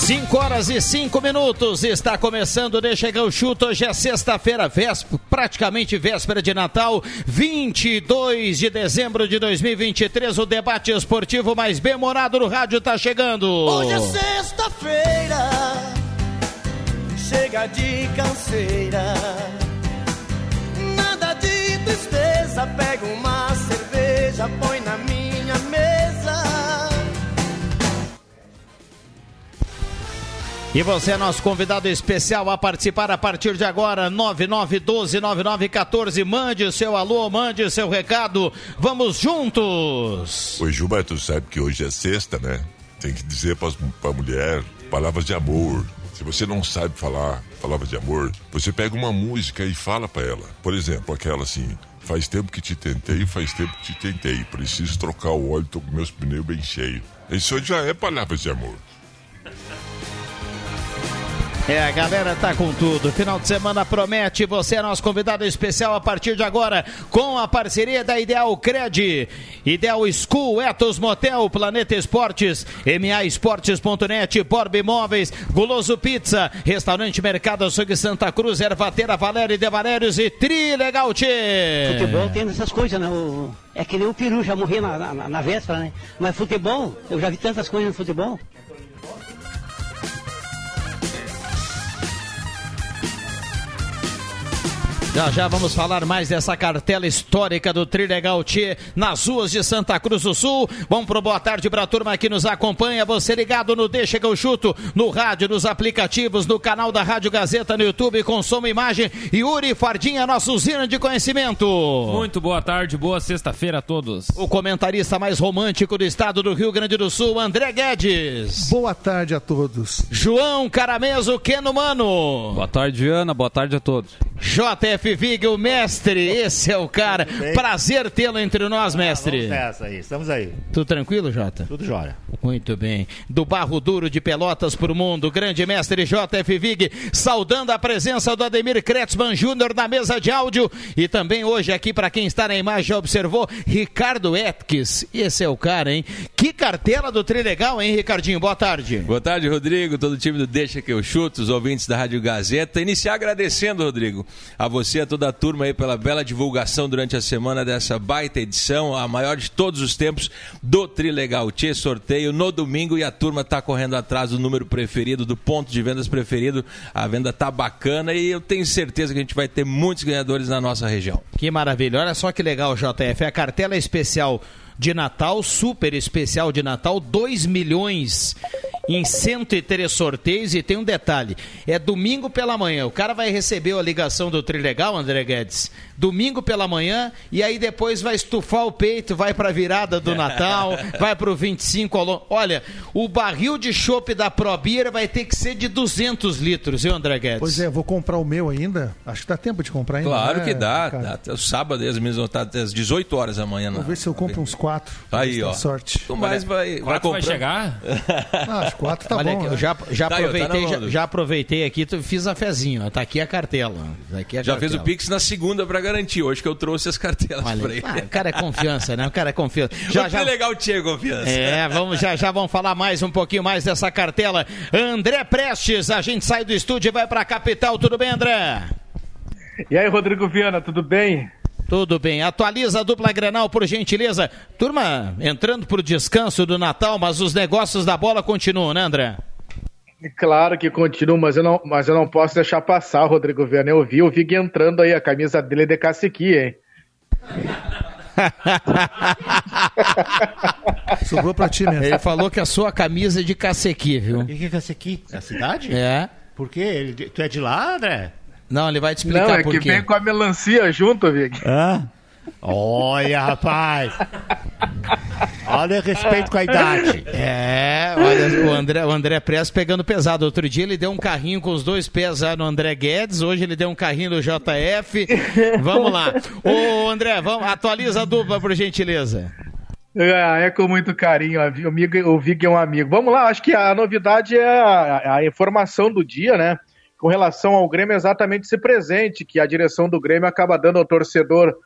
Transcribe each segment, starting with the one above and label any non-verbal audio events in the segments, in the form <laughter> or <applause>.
5 horas e 5 minutos, está começando, deixa chegar o chuto, hoje é sexta-feira, praticamente véspera de Natal, 22 de dezembro de 2023, o debate esportivo mais bem-humorado no rádio está chegando. Hoje é sexta-feira, chega de canseira, nada de tristeza, pega uma cerveja, põe na minha mesa E você é nosso convidado especial a participar a partir de agora, 9912-9914. Mande o seu alô, mande o seu recado. Vamos juntos! Oi, Juba, tu sabe que hoje é sexta, né? Tem que dizer pra, pra mulher palavras de amor. Se você não sabe falar palavras de amor, você pega uma música e fala para ela. Por exemplo, aquela assim: Faz tempo que te tentei, faz tempo que te tentei. Preciso trocar o óleo, tô com meus pneus bem cheios. Isso já é palavras de amor. É, a galera tá com tudo. Final de semana promete. Você é nosso convidado especial a partir de agora com a parceria da Ideal Cred, Ideal School, Etos Motel, Planeta Esportes, MA Esportes.net, Borb Imóveis, Guloso Pizza, Restaurante Mercado Açougue Santa Cruz, Ervateira Valério de Valérios e Trilegal Tchê. Futebol tem essas coisas, né? O... É que nem o peru já morreu na, na, na véspera, né? Mas futebol, eu já vi tantas coisas no futebol. Já já vamos falar mais dessa cartela histórica do Trilegal T nas ruas de Santa Cruz do Sul. Vamos pro boa tarde pra turma que nos acompanha. Você ligado no Deixa que eu chuto, no rádio, nos aplicativos, no canal da Rádio Gazeta no YouTube, com som e imagem. Yuri Fardinha, nosso usina de conhecimento. Muito boa tarde, boa sexta-feira a todos. O comentarista mais romântico do estado do Rio Grande do Sul, André Guedes. Boa tarde a todos. João Carameso, Keno Mano. Boa tarde, Ana. Boa tarde a todos. JF Vig, o mestre, esse é o cara. Prazer tê-lo entre nós, mestre. Vamos nessa aí, estamos aí. Tudo tranquilo, Jota? Tudo jóia. Muito bem. Do Barro Duro de Pelotas para o Mundo, grande mestre JF Vig, saudando a presença do Ademir Kretzmann Júnior na mesa de áudio. E também hoje aqui, para quem está na imagem, já observou, Ricardo Etques. Esse é o cara, hein? Que cartela do Trilegal, hein, Ricardinho? Boa tarde. Boa tarde, Rodrigo. Todo o time do Deixa que eu chuto, os ouvintes da Rádio Gazeta. Iniciar agradecendo, Rodrigo, a você, a toda a turma aí pela bela divulgação durante a semana dessa baita edição, a maior de todos os tempos do Trilegal Tchê, sorteio no domingo e a turma tá correndo atrás do número preferido, do ponto de vendas preferido. A venda tá bacana e eu tenho certeza que a gente vai ter muitos ganhadores na nossa região. Que maravilha. Olha só que legal, JF. A cartela especial de Natal, super especial de Natal, 2 milhões em 103 sorteios. E tem um detalhe, é domingo pela manhã, o cara vai receber a ligação do Trilegal, André Guedes, domingo pela manhã e aí depois vai estufar o peito, vai pra virada do Natal, <laughs> vai pro 25 ao longo. Olha, o barril de chopp da Probira vai ter que ser de 200 litros, viu, André Guedes? Pois é, vou comprar o meu ainda. Acho que dá tempo de comprar ainda. Claro né, que dá, dá até o sábado, às vezes tá até às 18 horas da manhã. Vou ver se eu compro uns quatro. Aí, ó. Sorte. Tu mais vai, vai vai chegar? <laughs> Ah, acho quatro tá Olha bom. aqui, né? eu já, já Tá aí, tá aproveitei, na já, já aproveitei aqui, tu- fiz a fezinha, ó, tá aqui a cartela. Tá aqui a Já fez o cartela. Pix na segunda pra garantir, hoje que eu trouxe as cartelas pra Olha, ele. ah, o cara é confiança, né? O cara é confiança. <laughs> Já, Já, já, legal tinha confiança. É, vamos, já, já vamos falar mais um pouquinho mais dessa cartela. André Prestes, a gente sai do estúdio e vai pra capital. Tudo bem, André? E aí, Rodrigo Viana, tudo bem? Tudo bem. Atualiza a dupla Grenal, por gentileza. Turma, entrando pro descanso do Natal, mas os negócios da bola continuam, né, André? Claro que continua, mas eu não, mas eu não posso deixar passar, Rodrigo Viana. Eu vi, eu vi entrando aí, a camisa dele é de caciqui, hein? <laughs> Sobrou pra ti mesmo. Ele falou que a sua camisa é de cacequi, viu? O que que é aqui? É a cidade? É. Por quê? Ele- tu é de lá, André? Não, ele vai te explicar Não, é que quê. vem com a melancia junto, Vig. Hã? Olha, rapaz. Olha o respeito com a idade. É, olha, o André, o André Prestes pegando pesado. Outro dia ele deu um carrinho com os dois pés no André Guedes, hoje ele deu um carrinho no JF. Vamos lá. Ô, André, vamos, atualiza a dupla, por gentileza. Ah, é com muito carinho, amigo, o Vig é um amigo. Vamos lá, acho que a novidade é a, a informação do dia, né? Com relação ao Grêmio, exatamente esse presente que a direção do Grêmio acaba dando ao torcedor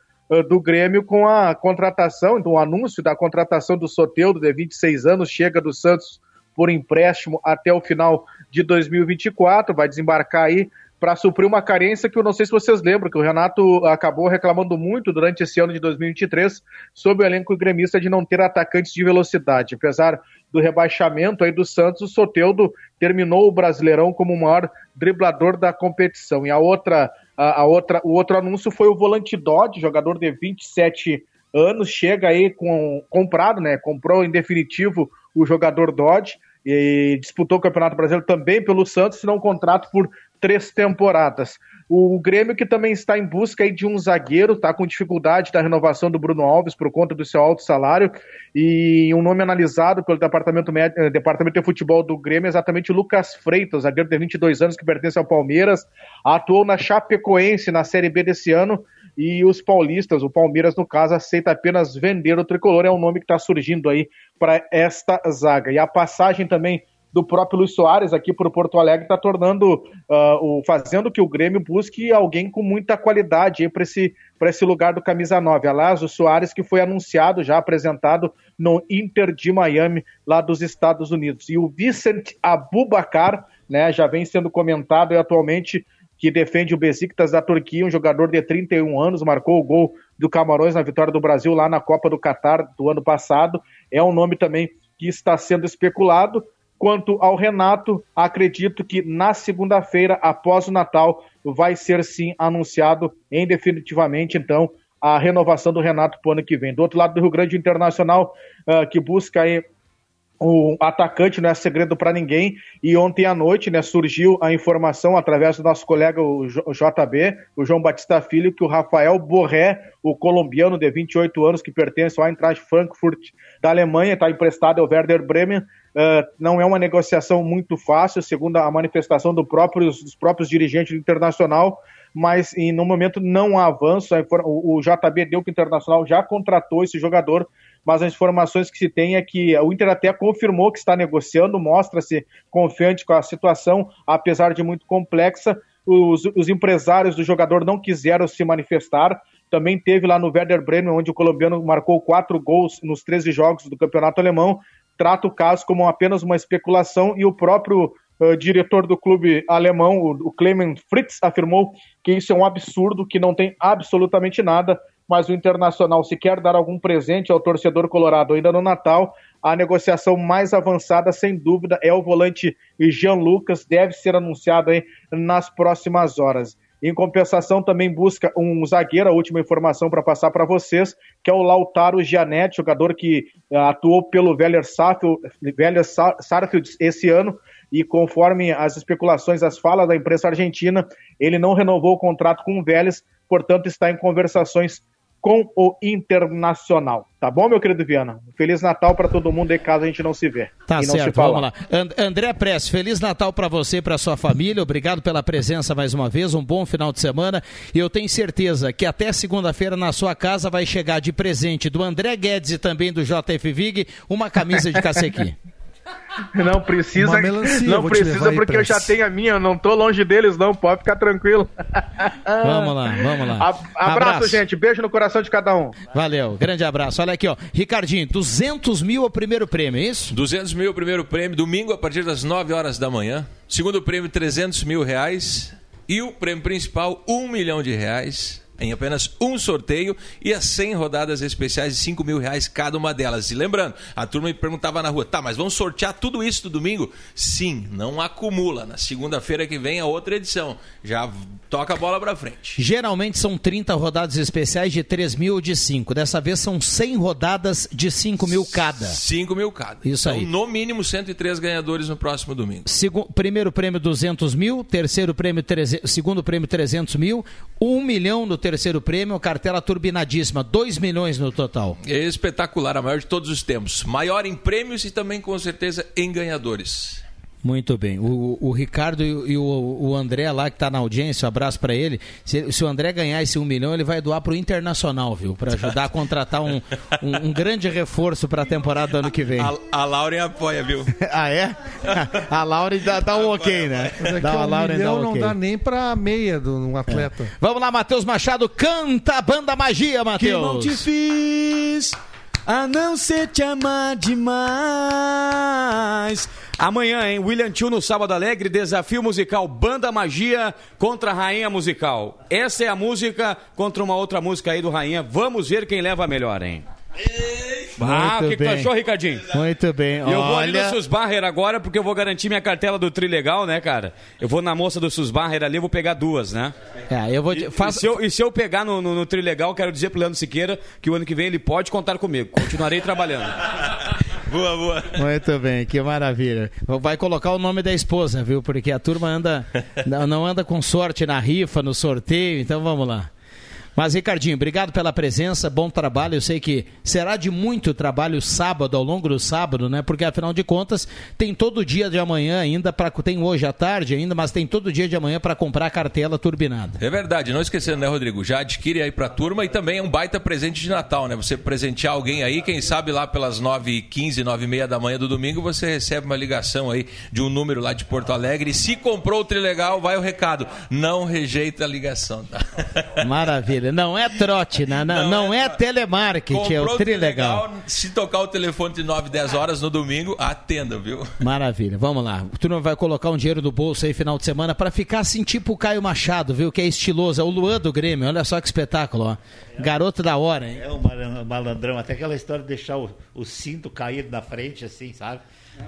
do Grêmio com a contratação, então o anúncio da contratação do Soteudo, de 26 anos, chega do Santos por empréstimo até o final de 2024, vai desembarcar aí para suprir uma carência que eu não sei se vocês lembram, que o Renato acabou reclamando muito durante esse ano de 2023 sobre o elenco gremista de não ter atacantes de velocidade. Apesar do rebaixamento aí do Santos, o Soteudo terminou o Brasileirão como o maior driblador da competição. E a outra, a, a outra, o outro anúncio foi o volante Dodge, jogador de 27 anos, chega aí com comprado, né? Comprou em definitivo o jogador Dodge e disputou o Campeonato Brasileiro também pelo Santos, não um contrato por três temporadas. O Grêmio que também está em busca de um zagueiro, está com dificuldade da renovação do Bruno Alves por conta do seu alto salário e um nome analisado pelo Departamento, eh, Departamento de Futebol do Grêmio é exatamente o Lucas Freitas, zagueiro de 22 anos que pertence ao Palmeiras, atuou na Chapecoense na Série B desse ano e os paulistas, o Palmeiras no caso, aceita apenas vender o tricolor, é um nome que está surgindo aí para esta zaga. E a passagem também do próprio Luiz Soares aqui para o Porto Alegre está tornando, uh, o, fazendo que o Grêmio busque alguém com muita qualidade para esse, esse lugar do camisa 9. Aliás, o Soares que foi anunciado, já apresentado no Inter de Miami, lá dos Estados Unidos. E o Vicent Abubacar, né, já vem sendo comentado e atualmente que defende o Besiktas da Turquia, um jogador de 31 anos, marcou o gol do Camarões na vitória do Brasil lá na Copa do Catar do ano passado. É um nome também que está sendo especulado. Quanto ao Renato, acredito que na segunda-feira, após o Natal, vai ser sim anunciado em definitivamente, então, a renovação do Renato para o ano que vem. Do outro lado do Rio Grande Internacional, uh, que busca aí o atacante não é segredo para ninguém. E ontem à noite né, surgiu a informação através do nosso colega o JB, o João Batista Filho, que o Rafael Borré, o colombiano de 28 anos que pertence ao Eintracht Frankfurt da Alemanha, está emprestado ao Werder Bremen. Uh, não é uma negociação muito fácil, segundo a manifestação do dos próprios dirigentes do Internacional, mas e, no momento não há avanço. O, o JB deu que o Internacional já contratou esse jogador mas as informações que se tem é que o Inter até confirmou que está negociando, mostra-se confiante com a situação, apesar de muito complexa. Os, os, empresários do jogador não quiseram se manifestar. Também teve lá no Werder Bremen, onde o colombiano marcou quatro gols nos 13 jogos do campeonato alemão. Trata o caso como apenas uma especulação e o próprio uh, diretor do clube alemão, o, o Clement Fritz, afirmou que isso é um absurdo, que não tem absolutamente nada mas o Internacional, se quer dar algum presente ao torcedor colorado ainda no Natal, a negociação mais avançada, sem dúvida, é o volante Jean Lucas, deve ser anunciado aí nas próximas horas. Em compensação, também busca um zagueiro, a última informação para passar para vocês, que é o Lautaro Gianetti, jogador que uh, atuou pelo Vélez Sarfield esse ano, e conforme as especulações, as falas da imprensa argentina, ele não renovou o contrato com o Vélez, portanto está em conversações com o Internacional. Tá bom, meu querido Viana? Feliz Natal para todo mundo aí, caso a gente não se vê. Tá certo, vamos lá. And André Press, Feliz Natal para você e para sua família. Obrigado pela presença mais uma vez. Um bom final de semana. E eu tenho certeza que até segunda-feira na sua casa vai chegar de presente do André Guedes e também do JF Vig uma camisa de cacequi. <laughs> <laughs> Não precisa, não precisa porque eu já tenho a minha, eu não tô longe deles não, pode ficar tranquilo. <laughs> Vamos lá, vamos lá. abraço, abraço, gente, beijo no coração de cada um. Valeu, grande abraço. Olha aqui, ó, Ricardinho, 200 mil o primeiro prêmio, é isso? 200 mil o primeiro prêmio, domingo a partir das 9 horas da manhã. Segundo prêmio, 300 mil reais. E o prêmio principal, 1 milhão de reais em apenas um sorteio e as 100 rodadas especiais de 5 mil reais cada uma delas. E lembrando, a turma me perguntava na rua, tá, mas vamos sortear tudo isso no domingo? Sim, não acumula. Na segunda-feira que vem a outra edição. Já toca a bola pra frente. Geralmente são 30 rodadas especiais de 3 mil ou de 5. Dessa vez são 100 rodadas de 5 mil cada. 5 mil cada. Isso então, aí. No mínimo 103 ganhadores no próximo domingo. Segu primeiro prêmio 200 mil, terceiro prêmio, segundo prêmio 300 mil, 1 milhão no terceiro prêmio, cartela turbinadíssima, 2 milhões no total. É espetacular, a maior de todos os tempos. Maior em prêmios e também, com certeza, em ganhadores. Muito bem. O, o Ricardo e, e o, o, André lá que está na audiência, um abraço para ele. Se, se, o André ganhar esse um milhão, ele vai doar para o Internacional, viu? Para ajudar a contratar um, um, um grande reforço para a temporada do ano que vem. A, a Lauren apoia, viu? <laughs> ah, é? A Lauren dá, dá um ok, né? É dá, um Lauren milhão dá um okay. não dá nem para meia de um atleta. É. Vamos lá, Matheus Machado, canta a banda magia, Matheus. Que não te fiz a não ser te amar demais Amanhã, hein? William Tio no Sábado Alegre, desafio musical Banda Magia contra Rainha Musical. Essa é a música contra uma outra música aí do Rainha. Vamos ver quem leva a melhor, hein? Ah, o que, que tu achou, Ricardinho? Muito bem. Eu vou ali no Olha, Susbarrer agora porque eu vou garantir minha cartela do Trilegal, né, cara? Eu vou na moça do Susbarrer ali, eu vou pegar duas, né? é, eu vou te, E, faz- e se eu, e se eu pegar no, no, no Trilegal, quero dizer pro Leandro Siqueira que o ano que vem ele pode contar comigo. Continuarei trabalhando. <laughs> Boa, boa. Muito bem, que maravilha. Vai colocar o nome da esposa, viu? Porque a turma anda <laughs> não não anda com sorte na rifa, no sorteio, então vamos lá. Mas, Ricardinho, obrigado pela presença, bom trabalho. Eu sei que será de muito trabalho sábado, ao longo do sábado, né? Porque afinal de contas, tem todo dia de amanhã ainda, para tem hoje à tarde ainda, mas tem todo dia de amanhã para comprar a cartela turbinada. É verdade, não esquecendo, né, Rodrigo? Já adquire aí pra turma e também é um baita presente de Natal, né? Você presentear alguém aí, quem sabe lá pelas 9h15, 9h30 da manhã do domingo, você recebe uma ligação aí de um número lá de Porto Alegre. E se comprou o Trilegal, vai o recado. Não rejeita a ligação, tá? Maravilha. Não é trote, né? não, não, é, telemarketing, é o Trilegal. Se tocar o telefone de 9, 10 horas no domingo, atenda, viu? Maravilha, vamos lá. O turma vai colocar um dinheiro do bolso aí final de semana para ficar assim, tipo o Caio Machado, viu? Que é estiloso. É o Luan do Grêmio. Olha só que espetáculo, ó. Garoto da hora, hein? É um malan- malandrão, até aquela história de deixar o, o cinto caído na frente, assim, sabe?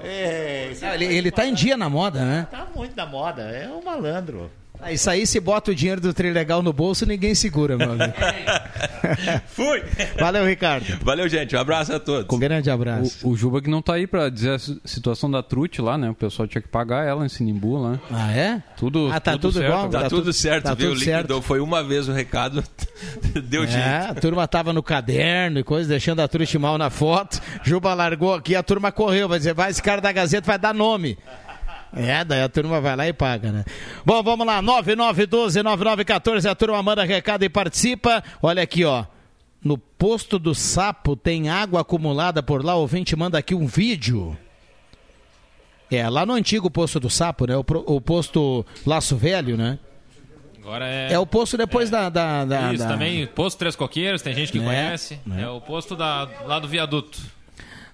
É, Ele, ele tá em dia na moda, né? tá muito na moda, é um malandro. Ah, Isso aí, se bota o dinheiro do Trilegal no bolso, ninguém segura, meu amigo. <laughs> Fui! Valeu, Ricardo. Valeu, gente. Um abraço a todos. Com um grande abraço. O, o Juba que não tá aí pra dizer a si- situação da Trute lá, né? O pessoal tinha que pagar ela em Sinimbu lá. Ah, é? Tudo, Ah, tá tudo certo. igual? Tá, Tá tudo tudo- certo, tá viu? tudo Liquidou. certo. Foi uma vez o recado, <laughs> deu É, jeito. a turma tava no caderno e coisa, deixando a Truste mal na foto. Juba largou aqui, a turma correu. Vai dizer, vai, esse cara da Gazeta vai dar nome. É, daí a turma vai lá e paga, né? Bom, vamos lá, 9912-9914, a turma manda recado e participa. Olha aqui, ó. No posto do sapo tem água acumulada por lá, o ouvinte manda aqui um vídeo. É, lá no antigo posto do sapo, né? O, o posto Laço Velho, né? Agora é. É o posto depois da, da, da- Isso, da- também, posto Três Coqueiros, tem gente que Né, conhece. né. É o posto da, lá do viaduto.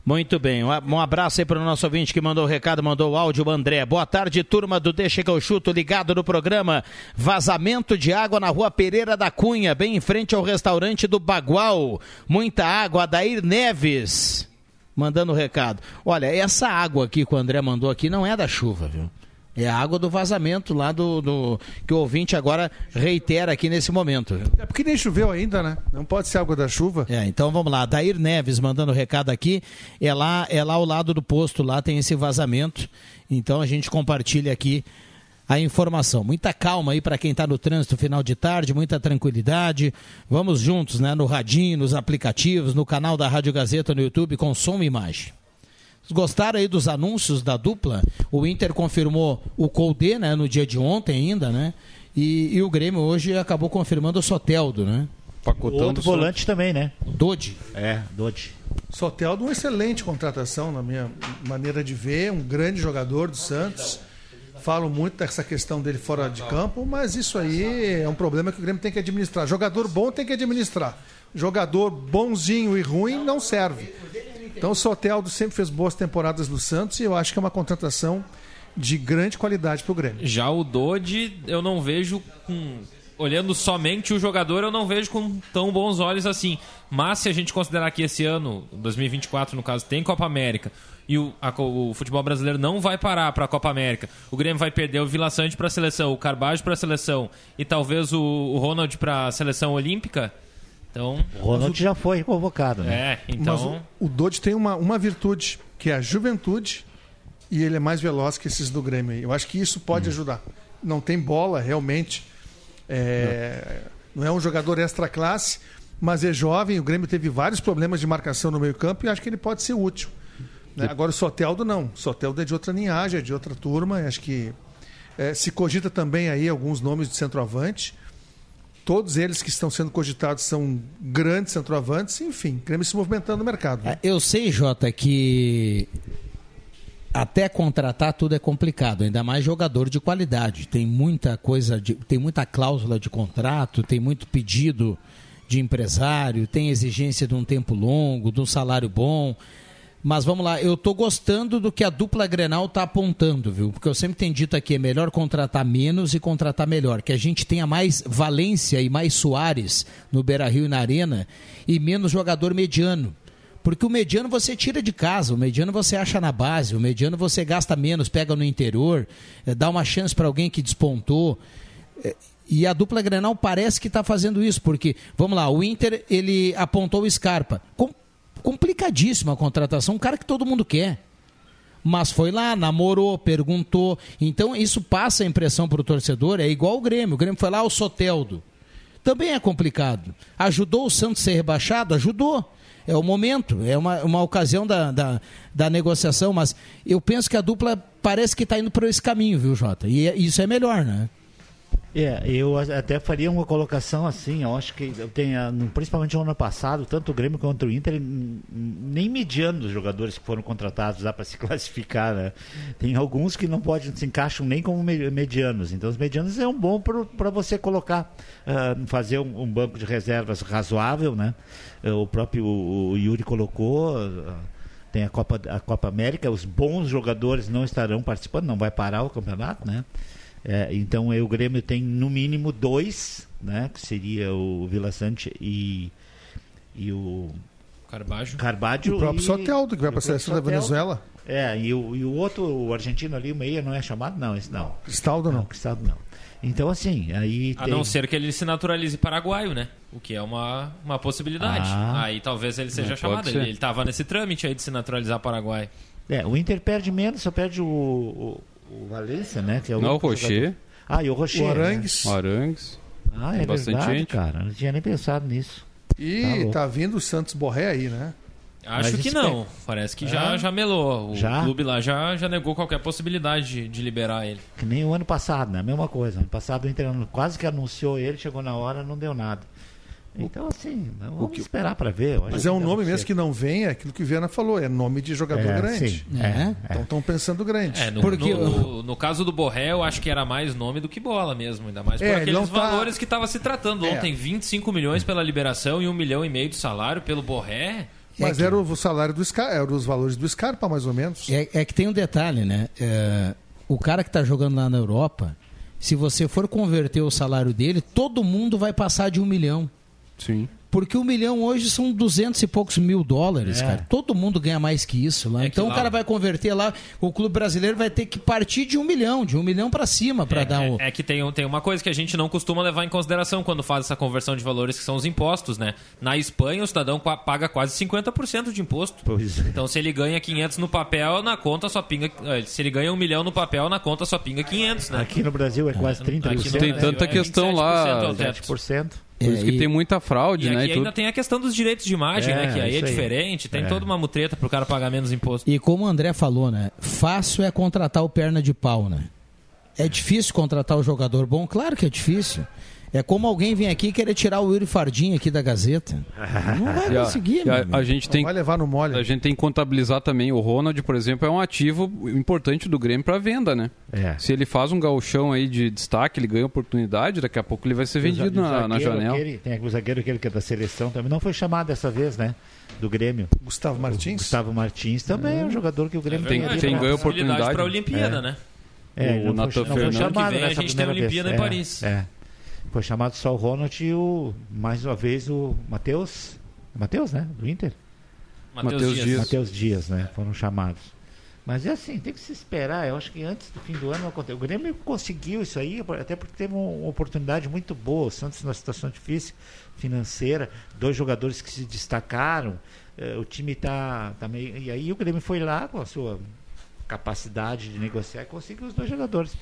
Muito bem, um abraço aí para o nosso ouvinte que mandou o recado, mandou o áudio, o André. Boa tarde, turma do Deixa que eu chuto, ligado no programa. Vazamento de água na rua Pereira da Cunha, bem em frente ao restaurante do Bagual. Muita água, Adair Neves. Mandando o recado. Olha, essa água aqui que o André mandou aqui não é da chuva, viu? É a água do vazamento lá do, do- que o ouvinte agora reitera aqui nesse momento. É porque nem choveu ainda, né? Não pode ser água da chuva. É, então vamos lá. Dair Neves mandando recado aqui. É lá, é lá ao lado do posto, lá tem esse vazamento. Então a gente compartilha aqui a informação. Muita calma aí para quem está no trânsito final de tarde, muita tranquilidade. Vamos juntos, né? No radinho, nos aplicativos, no canal da Rádio Gazeta no YouTube com som e imagem. Gostaram aí dos anúncios da dupla? O Inter confirmou o Colde, né, no dia de ontem ainda, né? E, e o Grêmio hoje acabou confirmando o Soteldo, né? Pacotão Outro volante também, né? Dodi. É, Dodge. Soteldo, uma excelente contratação, na minha maneira de ver. Um grande jogador do Santos. Falo muito dessa questão dele fora de campo, mas isso aí é um problema que o Grêmio tem que administrar. Jogador bom tem que administrar. Jogador bonzinho e ruim não serve. Então o Soteldo sempre fez boas temporadas no Santos e eu acho que é uma contratação de grande qualidade para o Grêmio. Já o Dodi, eu não vejo com. Olhando somente o jogador, eu não vejo com tão bons olhos assim. Mas se a gente considerar que esse ano, 2024 no caso, tem Copa América e o, a o futebol brasileiro não vai parar para a Copa América, o Grêmio vai perder o Vila Sante para a seleção, o Carbajo para a seleção e talvez o, o Ronald para a seleção olímpica. Então, O Ronald já foi convocado, né? é, então. Mas o, o Dodge tem uma, uma virtude, que é a juventude, e ele é mais veloz que esses do Grêmio. aí. Eu acho que isso pode ajudar. Não tem bola, realmente. É, não. é um jogador extra classe, mas é jovem. O Grêmio teve vários problemas de marcação no meio-campo e acho que ele pode ser útil. né? Agora o Soteldo não. O Soteldo é de outra linhagem, é de outra turma. Acho que é, se cogita também aí alguns nomes de centroavante. Todos eles que estão sendo cogitados são grandes centroavantes, enfim, Grêmio se movimentando no mercado. né? Eu sei, Jota, que até contratar tudo é complicado, ainda mais jogador de qualidade. Tem muita coisa, de- tem muita cláusula de contrato, tem muito pedido de empresário, tem exigência de um tempo longo, de um salário bom. Mas vamos lá, eu tô gostando do que a dupla Grenal tá apontando, viu? Porque eu sempre tenho dito aqui, é melhor contratar menos e contratar melhor. Que a gente tenha mais Valência e mais Soares no Beira-Rio e na Arena e menos jogador mediano. Porque o mediano você tira de casa, o mediano você acha na base, o mediano você gasta menos, pega no interior, eh, dá uma chance para alguém que despontou. Eh, E a dupla Grenal parece que está fazendo isso, porque, vamos lá, o Inter ele apontou o Scarpa. Complicadíssima a contratação, um cara que todo mundo quer. Mas foi lá, namorou, perguntou. Então isso passa a impressão para o torcedor, é igual o Grêmio. O Grêmio foi lá, o Soteldo. Também é complicado. Ajudou o Santos a ser rebaixado? Ajudou. É o momento, é uma, uma ocasião da, da, da negociação, mas eu penso que a dupla parece que está indo por esse caminho, viu, Jota? E é- isso é melhor, né? É, eu até faria uma colocação assim, eu acho que no- principalmente no ano passado, tanto o Grêmio quanto o Inter, nem mediando os jogadores que foram contratados lá para se <laughs> classificar, né? Tem alguns que não podem, se encaixam nem como me- medianos, então os medianos é um bom para você colocar, ah, fazer um, um banco de reservas razoável, né? Eh, O próprio o Yuri colocou, ah, tem a Copa, a Copa América, os bons jogadores não estarão participando, não vai parar o campeonato, né? É, então aí o Grêmio tem no mínimo dois, né? Que seria o Vila Sante e, e o Carbajo. Carbaggio O próprio e- Soteldo, que vai para a seleção da Venezuela. É, e o, e o outro, o argentino ali, o meia, não é chamado? Não, esse não. Cristaldo não. Cristaldo não. Então, assim, aí A tem... não ser que ele se naturalize paraguaio, né? O que é uma, uma possibilidade. Ah. aí talvez ele seja É, chamado. ser. Ele, ele tava nesse trâmite aí de se naturalizar paraguaio. É, o Inter perde menos, só perde o, o, o Valência, né? Que é o Não, o Rocher. jogador. Ah, e o Rocher. O Arangues. Né? O Arangues. Ah, é Tem bastante verdade, gente. cara. Não tinha nem pensado nisso. E Tá tá vindo o Santos Borré aí, né? Acho Mas que não. é- Parece que É? já, já melou. O Já? clube lá já, já negou qualquer possibilidade de, de liberar ele. Que nem o ano passado, né? A mesma coisa. Ano passado o Inter quase que anunciou ele, chegou na hora, não deu nada. Então, assim, vamos esperar para ver. Mas é um nome mesmo que não vem, é aquilo que o Viana falou, é nome de jogador É, grande. sim, é, é. Então estão pensando grande. É, no, Porque no, no- no caso do Borré, eu acho que era mais nome do que bola mesmo. Ainda mais por É, ele aqueles tá- valores que estava se tratando É. ontem. 25 milhões pela liberação e um milhão e meio de salário pelo Borré. Mas É que- era o salário do Scarpa, eram os valores do Scarpa, mais ou menos. É, é que tem um detalhe, né? É, o cara que está jogando lá na Europa, se você for converter o salário dele, todo mundo vai passar de um milhão. Sim. Porque um milhão hoje são duzentos e poucos mil dólares, É. cara. Todo mundo ganha mais que isso lá. É então lá- o cara vai converter lá, o clube brasileiro vai ter que partir de um milhão, de um milhão para cima para É, dar o. é, é que tem, um- tem uma coisa que a gente não costuma levar em consideração quando faz essa conversão de valores, que são os impostos, né? Na Espanha, o cidadão paga quase 50% de imposto. Pois é. Então, se ele ganha 500 no papel, na conta só pinga... eh, Se ele ganha um milhão no papel, na conta só pinga 500, né? Aqui no Brasil é quase 30%. Aqui no Tem Brasil tanta é questão 27% lá, ao teto. 7%. Por isso É, que e- tem muita fraude, E né? aqui E ainda tudo. tem a questão dos direitos de imagem, É, né? Que aí é isso aí. diferente, tem É. toda uma mutreta pro cara pagar menos imposto. E como o André falou, né? Fácil é contratar o perna de pau, né? É difícil contratar o jogador bom? Claro que é difícil. É como alguém vir aqui e querer tirar o Yuri Fardim aqui da Gazeta. <laughs> Não vai a, conseguir, meu a- amigo. a gente tem Vai levar no mole. a gente tem que contabilizar também o Ronald, por exemplo, é um ativo importante do Grêmio para venda, né? É. Se ele faz um gauchão aí de destaque, ele ganha oportunidade, daqui a pouco ele vai ser vendido O na, na janela. aquele- tem o zagueiro aquele que é da seleção também. Não foi chamado dessa vez, né? Do Grêmio. Gustavo Martins. Gustavo Martins também é um jogador que o Grêmio Tem- tem, tem pra- ganho oportunidade. pra Olimpíada, É. né? É, O foi Fernandes. chamado que vem a gente tem primeira Olimpíada vez. em É, Paris. É. Foi chamado só o Ronald e o, mais uma vez, o Matheus. Matheus, né? Do Inter? Matheus. Dias. Matheus Dias, né? Foram chamados. Mas é assim, tem que se esperar. Eu acho que antes do fim do ano aconteceu. O Grêmio conseguiu isso aí, até porque teve uma oportunidade muito boa. O Santos numa situação difícil financeira, dois jogadores que se destacaram. eh, o time está tá meio. E aí o Grêmio foi lá com a sua capacidade de negociar e conseguiu os dois jogadores.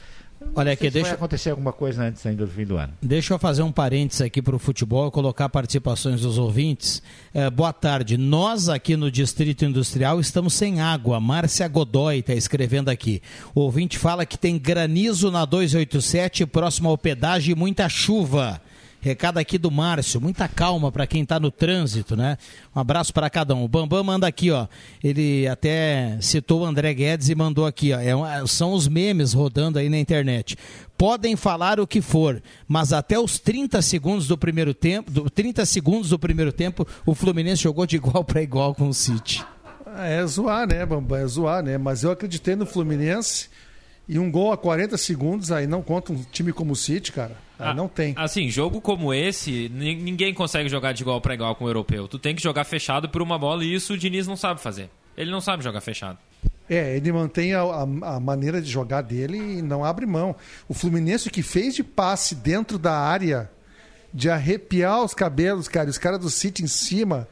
Olha aqui, deixa- vai acontecer alguma coisa antes ainda do fim do ano. Deixa eu fazer um parênteses aqui para o futebol e colocar participações dos ouvintes. Eh, boa tarde. Nós aqui no Distrito Industrial estamos sem água. Márcia Godoy está escrevendo aqui. O ouvinte fala que tem granizo na 287, próximo ao pedágio e muita chuva. Recado aqui do Márcio, muita calma para quem está no trânsito, né? Um abraço para cada um. O Bambam manda aqui, ó. Ele até citou o André Guedes e mandou aqui, ó. É um- são os memes rodando aí na internet. Podem falar o que for, mas até os 30 segundos do primeiro tempo, do 30 segundos do primeiro tempo, o Fluminense jogou de igual para igual com o City. É zoar, né, Bambam? É zoar, né? Mas eu acreditei no Fluminense e um gol a 40 segundos aí não conta um time como o City, cara. Ah, não tem. Assim, jogo como esse, ni- ninguém consegue jogar de igual para igual com o europeu. Tu tem que jogar fechado por uma bola e isso o Diniz não sabe fazer. Ele não sabe jogar fechado. É, ele mantém a, a- a maneira de jogar dele e não abre mão. O Fluminense que fez de passe dentro da área, de arrepiar os cabelos, cara, os caras do City em cima,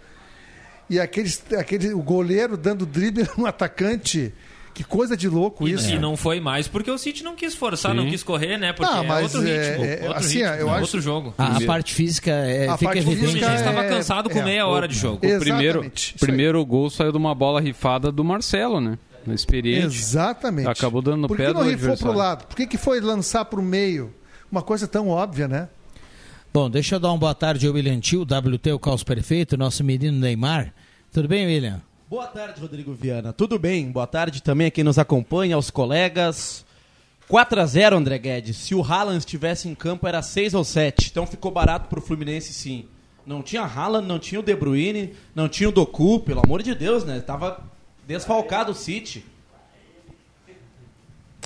e aqueles, aquele, o goleiro dando drible <laughs> no atacante. Que coisa de louco E, isso. e não foi mais porque o City não quis forçar, não Sim. quis correr, né? Porque Não, é mas outro é- ritmo. é- outro assim, ritmo, eu é acho- outro jogo. A, a parte física é, A fica parte O evidente. física Fluminense é- estava cansado com é, meia o- hora de jogo. Exatamente, Primeiro, isso aí. primeiro gol saiu de uma bola rifada do Marcelo, né? Experiente. Exatamente. Acabou dando no Por pé que do não rifou pro lado? Por que, que foi lançar pro meio? Uma coisa tão óbvia, né? Bom, deixa eu dar uma boa tarde ao William Tio, WT, o Caos Perfeito, nosso menino Neymar. Tudo bem, William? Boa tarde, Rodrigo Viana. Tudo bem? Boa tarde também a quem nos acompanha, aos colegas. 4 a 0 André Guedes. Se o Haaland estivesse em campo, era 6 ou 7. Então ficou barato pro Fluminense, sim. Não tinha Haaland, não tinha o De Bruyne, não tinha o Doku, pelo amor de Deus, né? Tava desfalcado o City.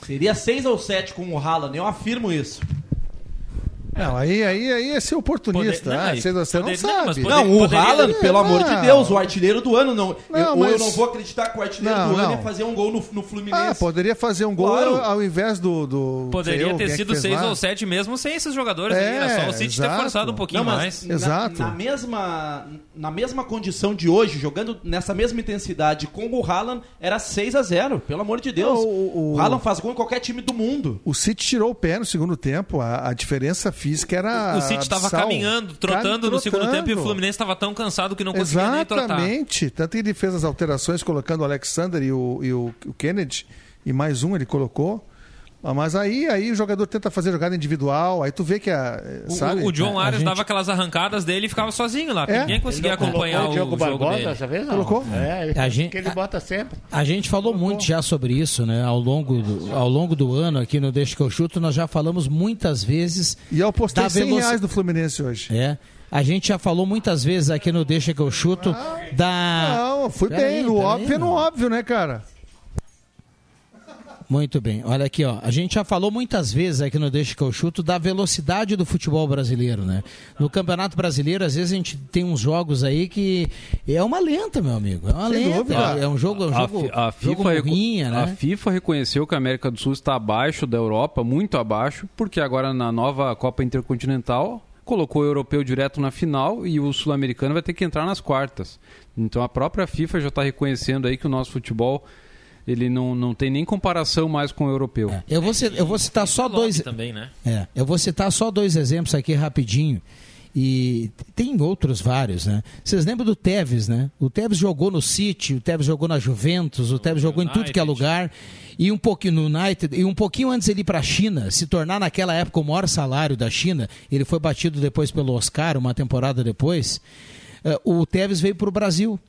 Seria 6 ou 7 com o Haaland, eu afirmo isso. Não, aí, aí, aí é ser oportunista. Poder- não, ah, aí- você, você não poder- não, sabe. poder- Não, o Haaland, pelo amor de. Deus, o artilheiro do ano. Não, Não, eu, mas- eu não vou acreditar que o artilheiro Não, do ano não. é fazer um gol no, no Fluminense. Ah, poderia fazer um gol Claro. ao invés do. do Poderia eu, ter é sido fez 6 lá. ou 7 mesmo sem esses jogadores aí. Era É, só o City ter exato. forçado um pouquinho Não, mas mais. na- Exato. Na, mesma, na mesma condição de hoje, jogando nessa mesma intensidade com o Haaland, era 6 a 0 Pelo amor de Deus. Não, o, o- o- Haaland faz gol em qualquer time do mundo. O City tirou o pé no segundo tempo. A, a diferença física era. O City estava caminhando, trotando no segundo tempo e o Fluminense estava tão cansado que não conseguia nem trotar. Exatamente. Tanto que ele fez as alterações colocando o Alexander e o, e o, o Kennedy. E mais um ele colocou. Ah, Mas aí, aí o jogador tenta fazer jogada individual. Aí tu vê que a. O, sabe? o John A Arias gente- dava aquelas arrancadas dele e ficava sozinho lá. É. Ninguém conseguia acompanhar colocou o, Diogo jogo Barbosa dele. dessa vez, não? Colocou? É, ele, A gente- que ele bota sempre. A gente falou muito já sobre isso, né? Ao longo, do, ao longo do ano aqui no Deixa que eu chuto, nós já falamos muitas vezes. E eu postei da 100 veloci- reais do Fluminense hoje. É. A gente já falou muitas vezes aqui no Deixa que eu chuto da. Não, fui bem. No peraí, óbvio é no óbvio, né, cara? Muito bem. Olha aqui, ó. A gente já falou muitas vezes aqui no Deixa que eu chuto da velocidade do futebol brasileiro, né? No Campeonato Brasileiro, às vezes a gente tem uns jogos aí que é uma lenta, meu amigo. É uma Sem lenta. dúvida. É um jogo, é um A jogo, a, jogo FIFA reco- morrinha, a né? FIFA reconheceu que a América do Sul está abaixo da Europa, muito abaixo, porque agora na nova Copa Intercontinental colocou o europeu direto na final e o sul-americano vai ter que entrar nas quartas. Então a própria FIFA já está reconhecendo aí que o nosso futebol ele não, não tem nem comparação mais com o europeu. Eu vou, eu vou citar só dois. também, né? É, eu vou citar só dois exemplos aqui rapidinho. E tem outros vários, né? Vocês lembram do Tevez, né? O Tevez jogou no City, o Tevez jogou na Juventus, o Tevez jogou em tudo que é United. lugar. E um pouquinho no United, e um pouquinho antes ele ir para a China, se tornar naquela época o maior salário da China, ele foi batido depois pelo Oscar, uma temporada depois. eh, o Tevez veio para o Brasil.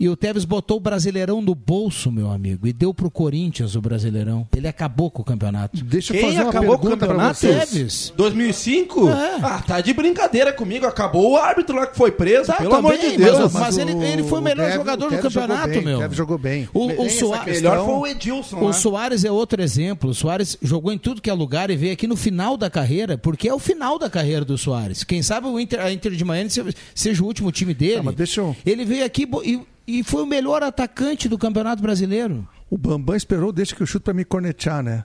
E o Tevez botou o Brasileirão no bolso, meu amigo, e deu pro Corinthians o Brasileirão. Ele acabou com o campeonato. Deixa eu Quem fazer uma acabou com o pergunta pra campeonato? vocês. Tevez. 2005? É. Ah, tá de brincadeira comigo. Acabou o árbitro lá que foi preso, Tá, pelo amor bem, de Deus. mas- mas ele- ele foi o melhor Tevez- jogador do Tevez jogou campeonato, bem, meu. Tevez jogou bem. O, o, Soa- questão- Melhor foi o Edilson o lá. Soares é outro exemplo. O Soares jogou em tudo que é lugar e veio aqui no final da carreira, porque é o final da carreira do Soares. Quem sabe o Inter, a Inter de Miami se- seja o último time dele. Tá, mas deixa eu- Ele veio aqui e, e foi o melhor atacante do Campeonato Brasileiro. O Bambam esperou, deixa que eu chuto pra me cornetear, né?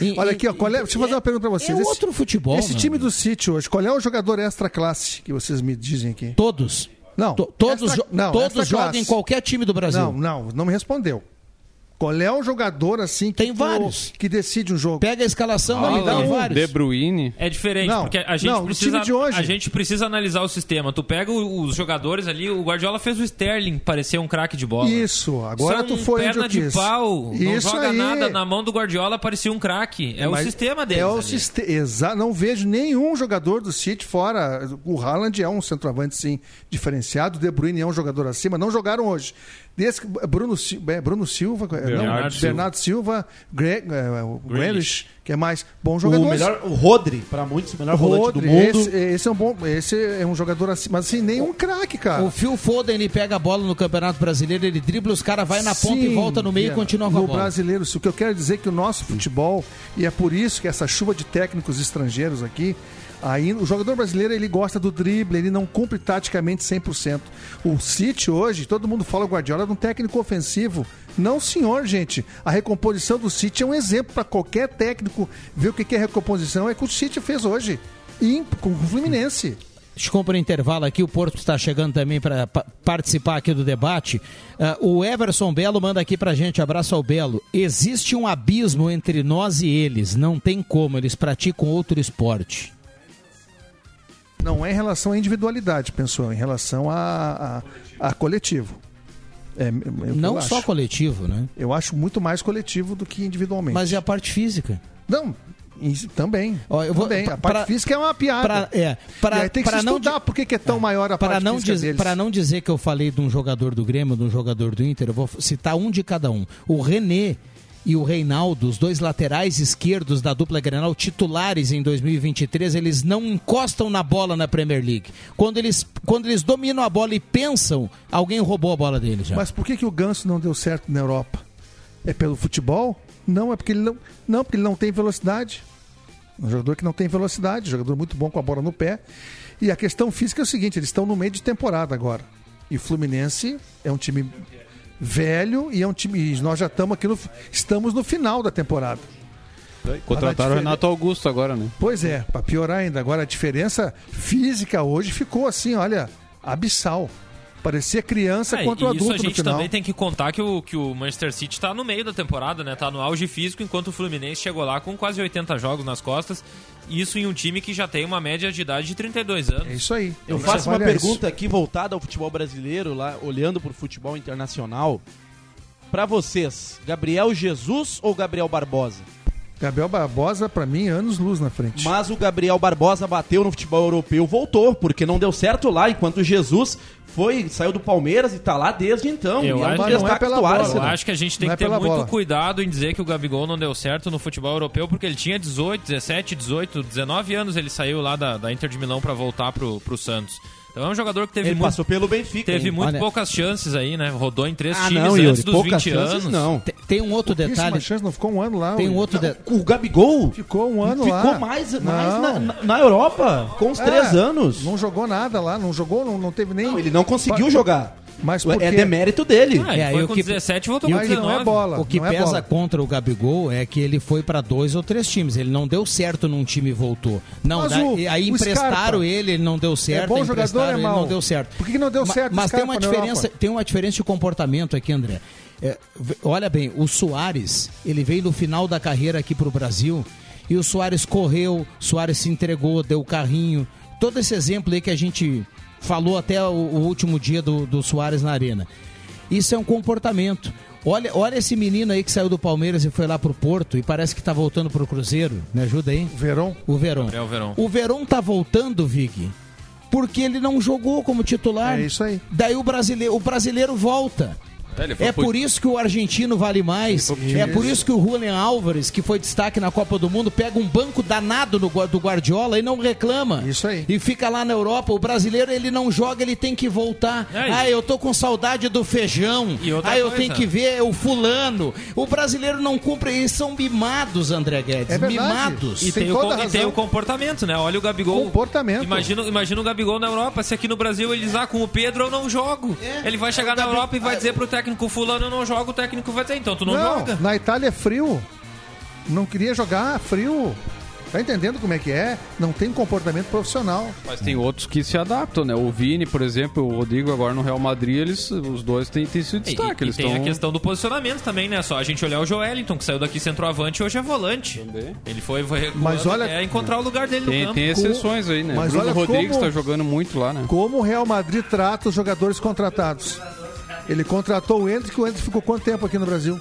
E- <laughs> Olha aqui, ó, qual é- deixa eu fazer uma pergunta pra vocês. É Esse- outro futebol. Esse time do City hoje, qual é o jogador extra classe que vocês me dizem aqui? Todos. Não, To- todos extra- não, todos jogam em qualquer time do Brasil. Não, não, não me respondeu. Qual é o jogador assim que Tem tu- vários. que decide um jogo? Pega a escalação, não, me dá Haaland, vários. De Bruyne. É diferente, Não, porque a gente, não, o precisa, time de hoje. a gente precisa analisar o sistema. Tu pega o- os jogadores ali, o Guardiola fez o Sterling parecer um craque de bola. Isso, agora São tu foi onde perna eu de quis. pau, não Isso joga aí. nada na mão do Guardiola, parecia um craque. É o Mas sistema deles. É o sistema. Exato. Não vejo nenhum jogador do City fora. O Haaland é um centroavante, sim, diferenciado. O De Bruyne é um jogador acima. Não jogaram hoje. Desde que Bruno, é, Bruno Silva, é, não, Bernardo Bernardo Silva, Greg, é, o Grealish, que é mais bom jogador. O, melhor, o Rodri, pra muitos, o melhor volante do mundo. Esse, esse é um bom, esse é um jogador assim, mas assim, nem um craque, cara. O Phil Foden, ele pega a bola no Campeonato Brasileiro, ele dribla os caras, vai na ponta e Sim, volta no meio Viana. e continua com a No bola. brasileiro, o que eu quero dizer é que o nosso futebol, e é por isso que essa chuva de técnicos estrangeiros aqui, aí o jogador brasileiro ele gosta do drible, ele não cumpre taticamente 100%. O City hoje, todo mundo fala o Guardiola de um técnico ofensivo. Não, senhor, gente. A recomposição do City é um exemplo para qualquer técnico ver o que é recomposição. É o que o City fez hoje. E com o Fluminense. Comprar um intervalo aqui, o Porto está chegando também para participar aqui do debate. Ah, o Everson Belo manda aqui pra gente, abraço ao Belo. Existe um abismo entre nós e eles, não tem como, eles praticam outro esporte. Não é em relação à individualidade, pensou, é em relação a, a, a coletivo. É, é Não só acho. coletivo, né? Eu acho muito mais coletivo do que individualmente. Mas e a parte física? Não, isso também. Ó, eu vou- também. A pra- parte física é uma piada. Pra, é, pra, e aí tem que pra se não estudar por que é tão maior a para parte não, física diz, para não dizer que eu falei de um jogador do Grêmio, de um jogador do Inter, eu vou citar um de cada um. O René e o Reinaldo, os dois laterais esquerdos da dupla Grenal, titulares em 2023, eles não encostam na bola na Premier League. Quando eles, quando eles dominam a bola e pensam, alguém roubou a bola deles já. Mas por que, que o Ganso não deu certo na Europa? É pelo futebol? Não, é porque ele não, não, porque ele não tem velocidade. Um jogador que não tem velocidade, um jogador muito bom com a bola no pé. E a questão física é o seguinte: eles estão no meio de temporada agora. E o Fluminense é um time velho e é um time. Nós já estamos aqui no, estamos no final da temporada. Contrataram o Renato Augusto agora, né? Pois é, para piorar ainda. Agora a diferença física hoje ficou assim, olha, abissal. Parecia criança É, contra o e isso adulto a no gente final. também tem que contar que o, que o Manchester City tá no meio da temporada, né? Tá no auge físico, enquanto o Fluminense chegou lá com quase 80 jogos nas costas. Isso em um time que já tem uma média de idade de 32 anos. É isso aí. Eu Isso faço uma pergunta aqui voltada ao futebol brasileiro, lá olhando pro futebol internacional. Pra vocês, Gabriel Jesus ou Gabriel Barbosa? Gabriel Barbosa, pra mim, anos luz na frente. Mas o Gabriel Barbosa bateu no futebol europeu, voltou, porque não deu certo lá, enquanto o Jesus foi, saiu do Palmeiras e tá lá desde então. Eu e é um acho- é bola. Eu Arsenal. acho que a gente tem Não é que ter pela muito bola. cuidado em dizer que o Gabigol não deu certo no futebol europeu, porque ele tinha 18, 17, 18, 19 anos ele saiu lá da, da Inter de Milão pra voltar pro, pro Santos. Então é um jogador que teve Ele muito, passou pelo Benfica. teve hein? muito Olha- poucas chances aí, né? Rodou em três Ah, times não, antes dos poucas 20 chances anos. não. Tem, tem um outro Pouquíssima detalhe. chance, não ficou um ano lá. Tem um o- outro de- O Gabigol Ficou um ano ficou lá. mais, mais Não. na, na- na Europa, com uns É, três anos. Não jogou nada lá, não jogou, não, não teve nem. Não, ele não conseguiu jogar. Mas É quê? demérito dele. Ah, ele É, foi o com que- 17 e voltou o com Mas que 19. não é bola. O que não é pesa bola. contra o Gabigol é que ele foi pra dois ou três times. Ele não deu certo num time e voltou. Não, Mas da- o- aí o emprestaram Scarpa ele, ele não deu certo. É bom jogador, é ele mau? não deu certo. Por que que não deu certo o Mas tem uma diferença, tem uma diferença de comportamento aqui, André. É, olha bem, o Soares, ele veio no final da carreira aqui pro Brasil e o Soares correu, o Soares se entregou, deu o carrinho. Todo esse exemplo aí que a gente falou até o, o último dia do, do Soares na arena. Isso é um comportamento. Olha, olha esse menino aí que saiu do Palmeiras e foi lá pro Porto e parece que tá voltando pro Cruzeiro. Me ajuda aí? O Verón. O Verón. Gabriel Verón. O Verón tá voltando, Vig, porque ele não jogou como titular. É isso aí. Daí o brasileiro, o brasileiro volta. É, ele foi É por isso que o argentino vale mais. É por isso que o Julian Álvares, que foi destaque na Copa do Mundo, pega um banco danado no do Guardiola e não reclama. Isso aí. E fica lá na Europa. O brasileiro, ele não joga, ele tem que voltar. É, ah, eu tô com saudade do feijão. E outra Ah, eu coisa. tenho que ver o fulano. O brasileiro não cumpre. Eles são mimados, André Guedes. É verdade. mimados. E Tem tem, o, e tem o comportamento, né? Olha o Gabigol. Comportamento. Imagina, imagina o Gabigol na Europa. Se aqui no Brasil ele diz, ah, com o Pedro eu não jogo. Ele vai chegar na Europa e vai dizer pro técnico, fulano eu não jogo, o técnico vai dizer, então tu não, Não, joga. na Itália é frio. Não queria jogar, frio. Tá entendendo como é que é? Não tem comportamento profissional. Mas tem outros que se adaptam, né? O Vini, por exemplo, o Rodrigo agora no Real Madrid, eles, os dois têm, têm sido E, destaque. e Eles tem estão... a questão do posicionamento também, né? Só a gente olhar o Joelinton, que saiu daqui centroavante e hoje é volante. Também. Ele foi, foi Mas olha- até encontrar o lugar dele no Tem, campo. tem exceções aí, né? Mas Bruno olha Rodrigues como- está jogando muito lá, né? Como o Real Madrid trata os jogadores contratados. Ele contratou o Hendrick, o Hendrick ficou quanto tempo aqui no Brasil?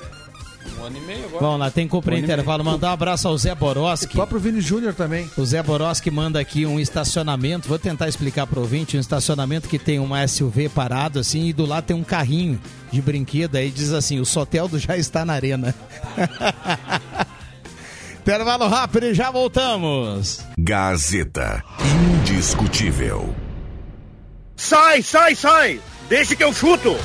Um ano e meio agora. Vamos lá, tem que cumprir Bom, intervalo. Mandar um abraço ao Zé O Boroski. próprio Vini Júnior também. O Zé Boroski manda aqui um estacionamento. Vou tentar explicar pro ouvinte. Um estacionamento que tem uma SUV parado assim e do lado tem um carrinho de brinquedo. Aí diz assim: o Soteldo já está na arena. <laughs> Intervalo rápido e já voltamos. Gazeta. Indiscutível. Sai, sai, sai! Deixa que eu chuto!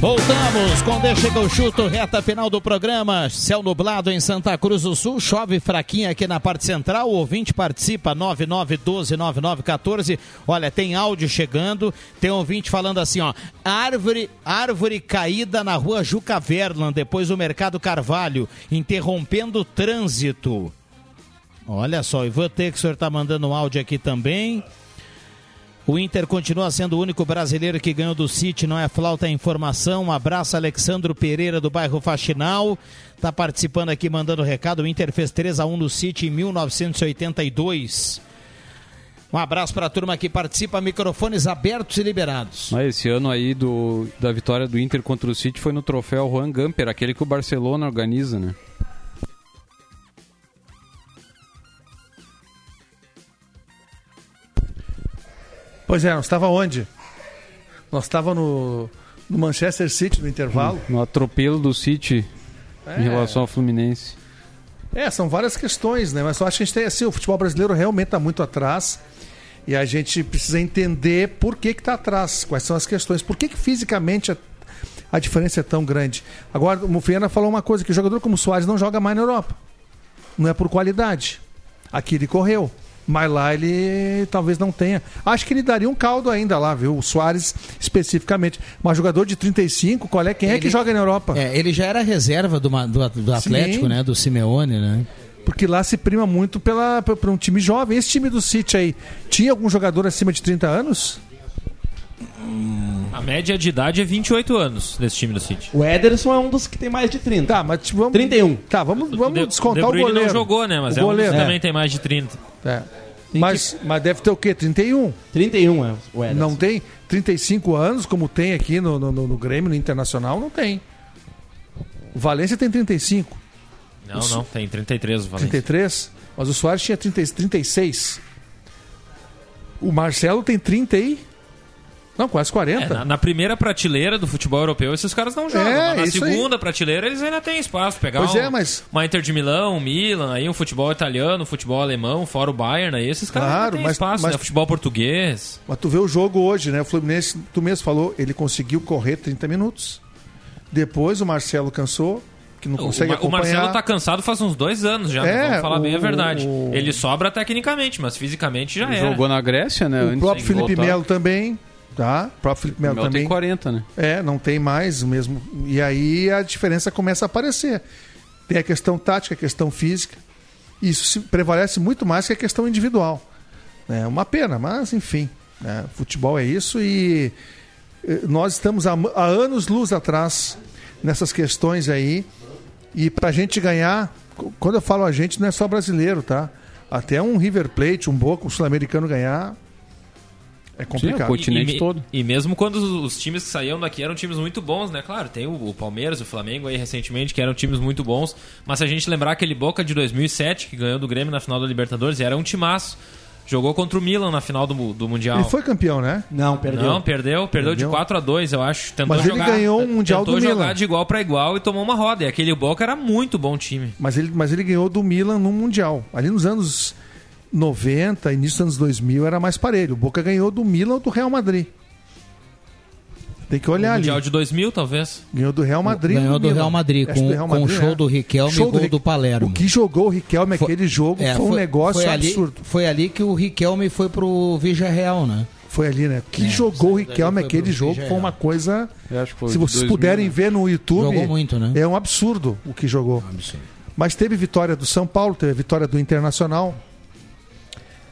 Voltamos com Deixa que eu chuto, reta final do programa. Céu nublado em Santa Cruz do Sul, chove fraquinho aqui na parte central. O ouvinte participa, 9912-9914. Olha, tem áudio chegando. Tem ouvinte falando assim: ó, árvore, árvore caída na rua Juca Verlan, depois do Mercado Carvalho, interrompendo o trânsito. Olha só, vou ter que o senhor tá mandando um áudio aqui também. O Inter continua sendo o único brasileiro que ganhou do City, não é flauta é informação. Um abraço, Alexandro Pereira, do bairro Faxinal. Tá participando aqui, mandando recado. O Inter fez 3 a 1 no City em 1982. Um abraço para a turma que participa, microfones abertos e liberados. Esse ano aí do, da vitória do Inter contra o City foi no troféu Juan Gamper, aquele que o Barcelona organiza, né? Pois é, nós estava onde? Nós estava no, no Manchester City no intervalo. No atropelo do City É. em relação ao Fluminense. É, são várias questões, né? Mas eu acho que a gente tem assim, o futebol brasileiro realmente está muito atrás e a gente precisa entender por que que está atrás, quais são as questões, por que, que fisicamente a, a diferença é tão grande. Agora, o Mufiana falou uma coisa, que jogador como o Soares não joga mais na Europa. Não é por qualidade. Aqui ele correu. Mas lá ele talvez não tenha. Acho que ele daria um caldo ainda lá, viu? O Soares especificamente. Mas jogador de 35, qual é? Quem é que Ele- joga na Europa? É, ele já era reserva do, do, do Atlético, Sim. né? Do Simeone, né? Porque lá se prima muito pela, para um time jovem. Esse time do City aí, tinha algum jogador acima de 30 anos? A média de idade é 28 anos desse time do City. O Ederson é um dos que tem mais de 30. Tá, mas tipo, vamos... 31. Tá, vamos, vamos De- descontar De o goleiro. não jogou, né? Mas o é um dos goleiro. que também tem mais de 30. É. Mas, mas deve ter o quê? 31? 31 é o Ederson. Não tem 35 anos, como tem aqui no, no, no- no Grêmio, no Internacional? Não tem. O Valência tem 35. Não, Isso. não, tem 33 o Valência. 33? Mas o Soares tinha 30, 36. O Marcelo tem 30 aí? Não, quase 40. É, na, na primeira prateleira do futebol europeu, esses caras não jogam. É, mas na isso aí. segunda prateleira, eles ainda têm espaço. Pegar Pois um- é, mas- uma Inter de Milão, um Milan, aí um futebol italiano, um futebol alemão, fora o Bayern, aí esses caras Claro, têm mas- espaço. mas- né? Futebol português. Mas tu vê o jogo hoje, né? O Fluminense, tu mesmo falou, ele conseguiu correr 30 minutos. Depois o Marcelo cansou, que não O, consegue o acompanhar. Marcelo tá cansado faz uns dois anos já, né? É, vamos falar bem a o- verdade. o- Ele sobra tecnicamente, mas fisicamente já era. Jogou na Grécia, né? O antes próprio Felipe voltar. Melo também, tá? O próprio Felipe Melo Melo também. tem 40, né? É, não tem mais o mesmo. E aí a diferença começa a aparecer. Tem a questão tática, a questão física. Isso se prevalece muito mais que a questão individual. É uma pena, mas enfim. né? Futebol é isso e eh, nós estamos há, há anos luz atrás nessas questões aí. E pra gente ganhar, quando eu falo a gente, não é só brasileiro, tá? Até um River Plate, um Boca, um sul-americano ganhar é complicado. E- e, me- E mesmo quando os, os times que saíam daqui eram times muito bons, né? Claro, tem o, o Palmeiras, o Flamengo aí recentemente, que eram times muito bons. Mas se a gente lembrar aquele Boca de 2007, que ganhou do Grêmio na final da Libertadores, era um timaço. Jogou contra o Milan na final do, do Mundial. Ele foi campeão, né? Não, Não, perdeu. Perdeu, Perdeu. de 4 a 2 eu acho. Tentou Mas ele jogar, ganhou um Mundial tentou do jogar Milan. de igual para igual e tomou uma roda. E aquele Boca era muito bom time. Mas ele, mas ele ganhou do Milan no Mundial. Ali nos anos 90, início dos anos 2000, era mais parelho. O Boca ganhou do Milan ou do Real Madrid. Tem que olhar No ali. Mundial de 2000, talvez. Ganhou do Real Madrid. Ganhou ou do Milan? Real Madrid, com- do Real com o show é. do Riquelme e Show gol Ri- do Palermo. O que jogou o Riquelme aquele jogo É, foi um negócio foi ali, absurdo. Foi ali que o Riquelme foi pro Vigia Real, né? Foi ali, né? Que É, jogou o Riquelme foi aquele jogo Vigia foi uma coisa. Eu acho que foi Se vocês 2000, puderem né? ver no YouTube. Jogou muito, né? É um absurdo o que jogou. Mas teve vitória do São Paulo, teve vitória do Internacional.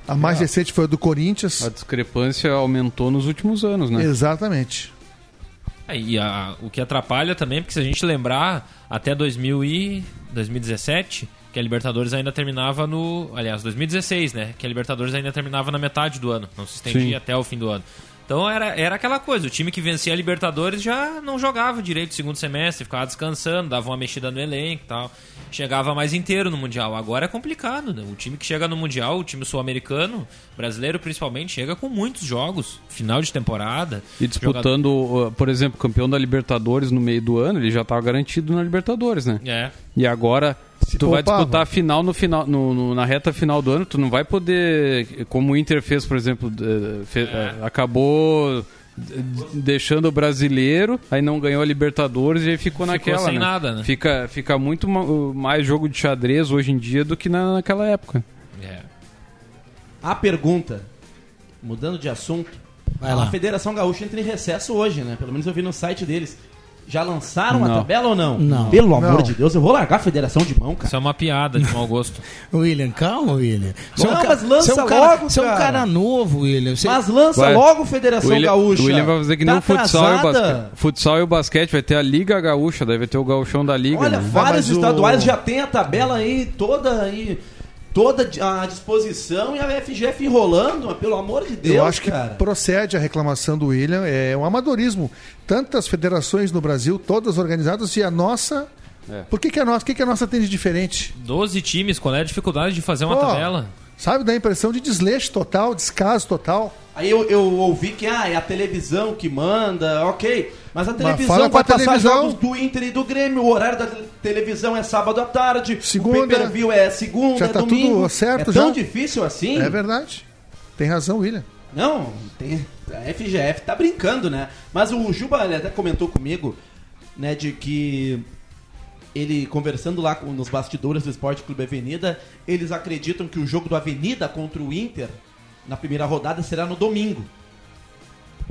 A mais É. recente foi a do Corinthians. A discrepância aumentou nos últimos anos, né? Exatamente. É, e a- o que atrapalha também, porque se a gente lembrar, até 2000 e 2017, que a Libertadores ainda terminava no. Aliás, 2016, né? Que a Libertadores ainda terminava na metade do ano, não se estendia Sim. até o fim do ano. Então era, era aquela coisa, o time que vencia a Libertadores já não jogava direito o segundo semestre, ficava descansando, dava uma mexida no elenco e tal. Chegava mais inteiro no Mundial. Agora é complicado, né? O time que chega no Mundial, o time sul-americano, brasileiro principalmente, chega com muitos jogos, final de temporada. E disputando, uh, por exemplo, campeão da Libertadores no meio do ano, ele já estava garantido na Libertadores, né? É. E agora, se tu vai poupava. disputar a final no final, no- no- na reta final do ano, tu não vai poder, como o Inter fez, por exemplo, eh, fe- eh, acabou deixando o brasileiro, aí não ganhou a Libertadores e aí ficou, Ficou naquela. sem né? nada, né? Fica, fica muito ma- mais jogo de xadrez hoje em dia do que na- naquela época. É. A pergunta, mudando de assunto, Vai a lá. Federação Gaúcha entra em recesso hoje, né? Pelo menos eu vi no site deles. Já lançaram a Não. tabela ou não? Não. Pelo amor Não. de Deus, eu vou largar a Federação de mão, cara. Isso é uma piada de mau gosto. <laughs> William, calma, William. Você é um Não, mas lança você é um cara, logo, Você é um cara. novo, William. Você... Mas lança Vai. logo Federação O William, Gaúcha. o William vai fazer que nem Tá o futsal e o basquete. Futsal e o basquete vai ter a Liga Gaúcha, daí vai ter o gauchão da Liga. Olha, né? vários mas o- estaduais já tem a tabela aí toda aí toda à disposição e a FGF enrolando, mas pelo amor de Deus, Eu acho que cara. procede a reclamação do William, é um amadorismo. Tantas federações no Brasil, todas organizadas, e a nossa. É. Por que, que a nossa? O que, que a nossa tem de diferente? 12 times, qual é a dificuldade de fazer uma Pô, tabela? Sabe, dá a impressão de desleixo total, descaso total. Aí eu, eu ouvi que ah, é a televisão que manda, ok. Mas a televisão com vai a passar televisão. jogos do Inter e do Grêmio. O horário da te- televisão é sábado à tarde. Segunda. O pay-per-view é segunda, Já é tá domingo. tudo certo é tão já. difícil assim? É verdade. Tem razão, William. Não, tem, a FGF tá brincando, né? Mas o Juba ele até comentou comigo, né, de que ele conversando lá com, nos bastidores do Esporte Clube Avenida, eles acreditam que o jogo do Avenida contra o Inter na primeira rodada será no domingo.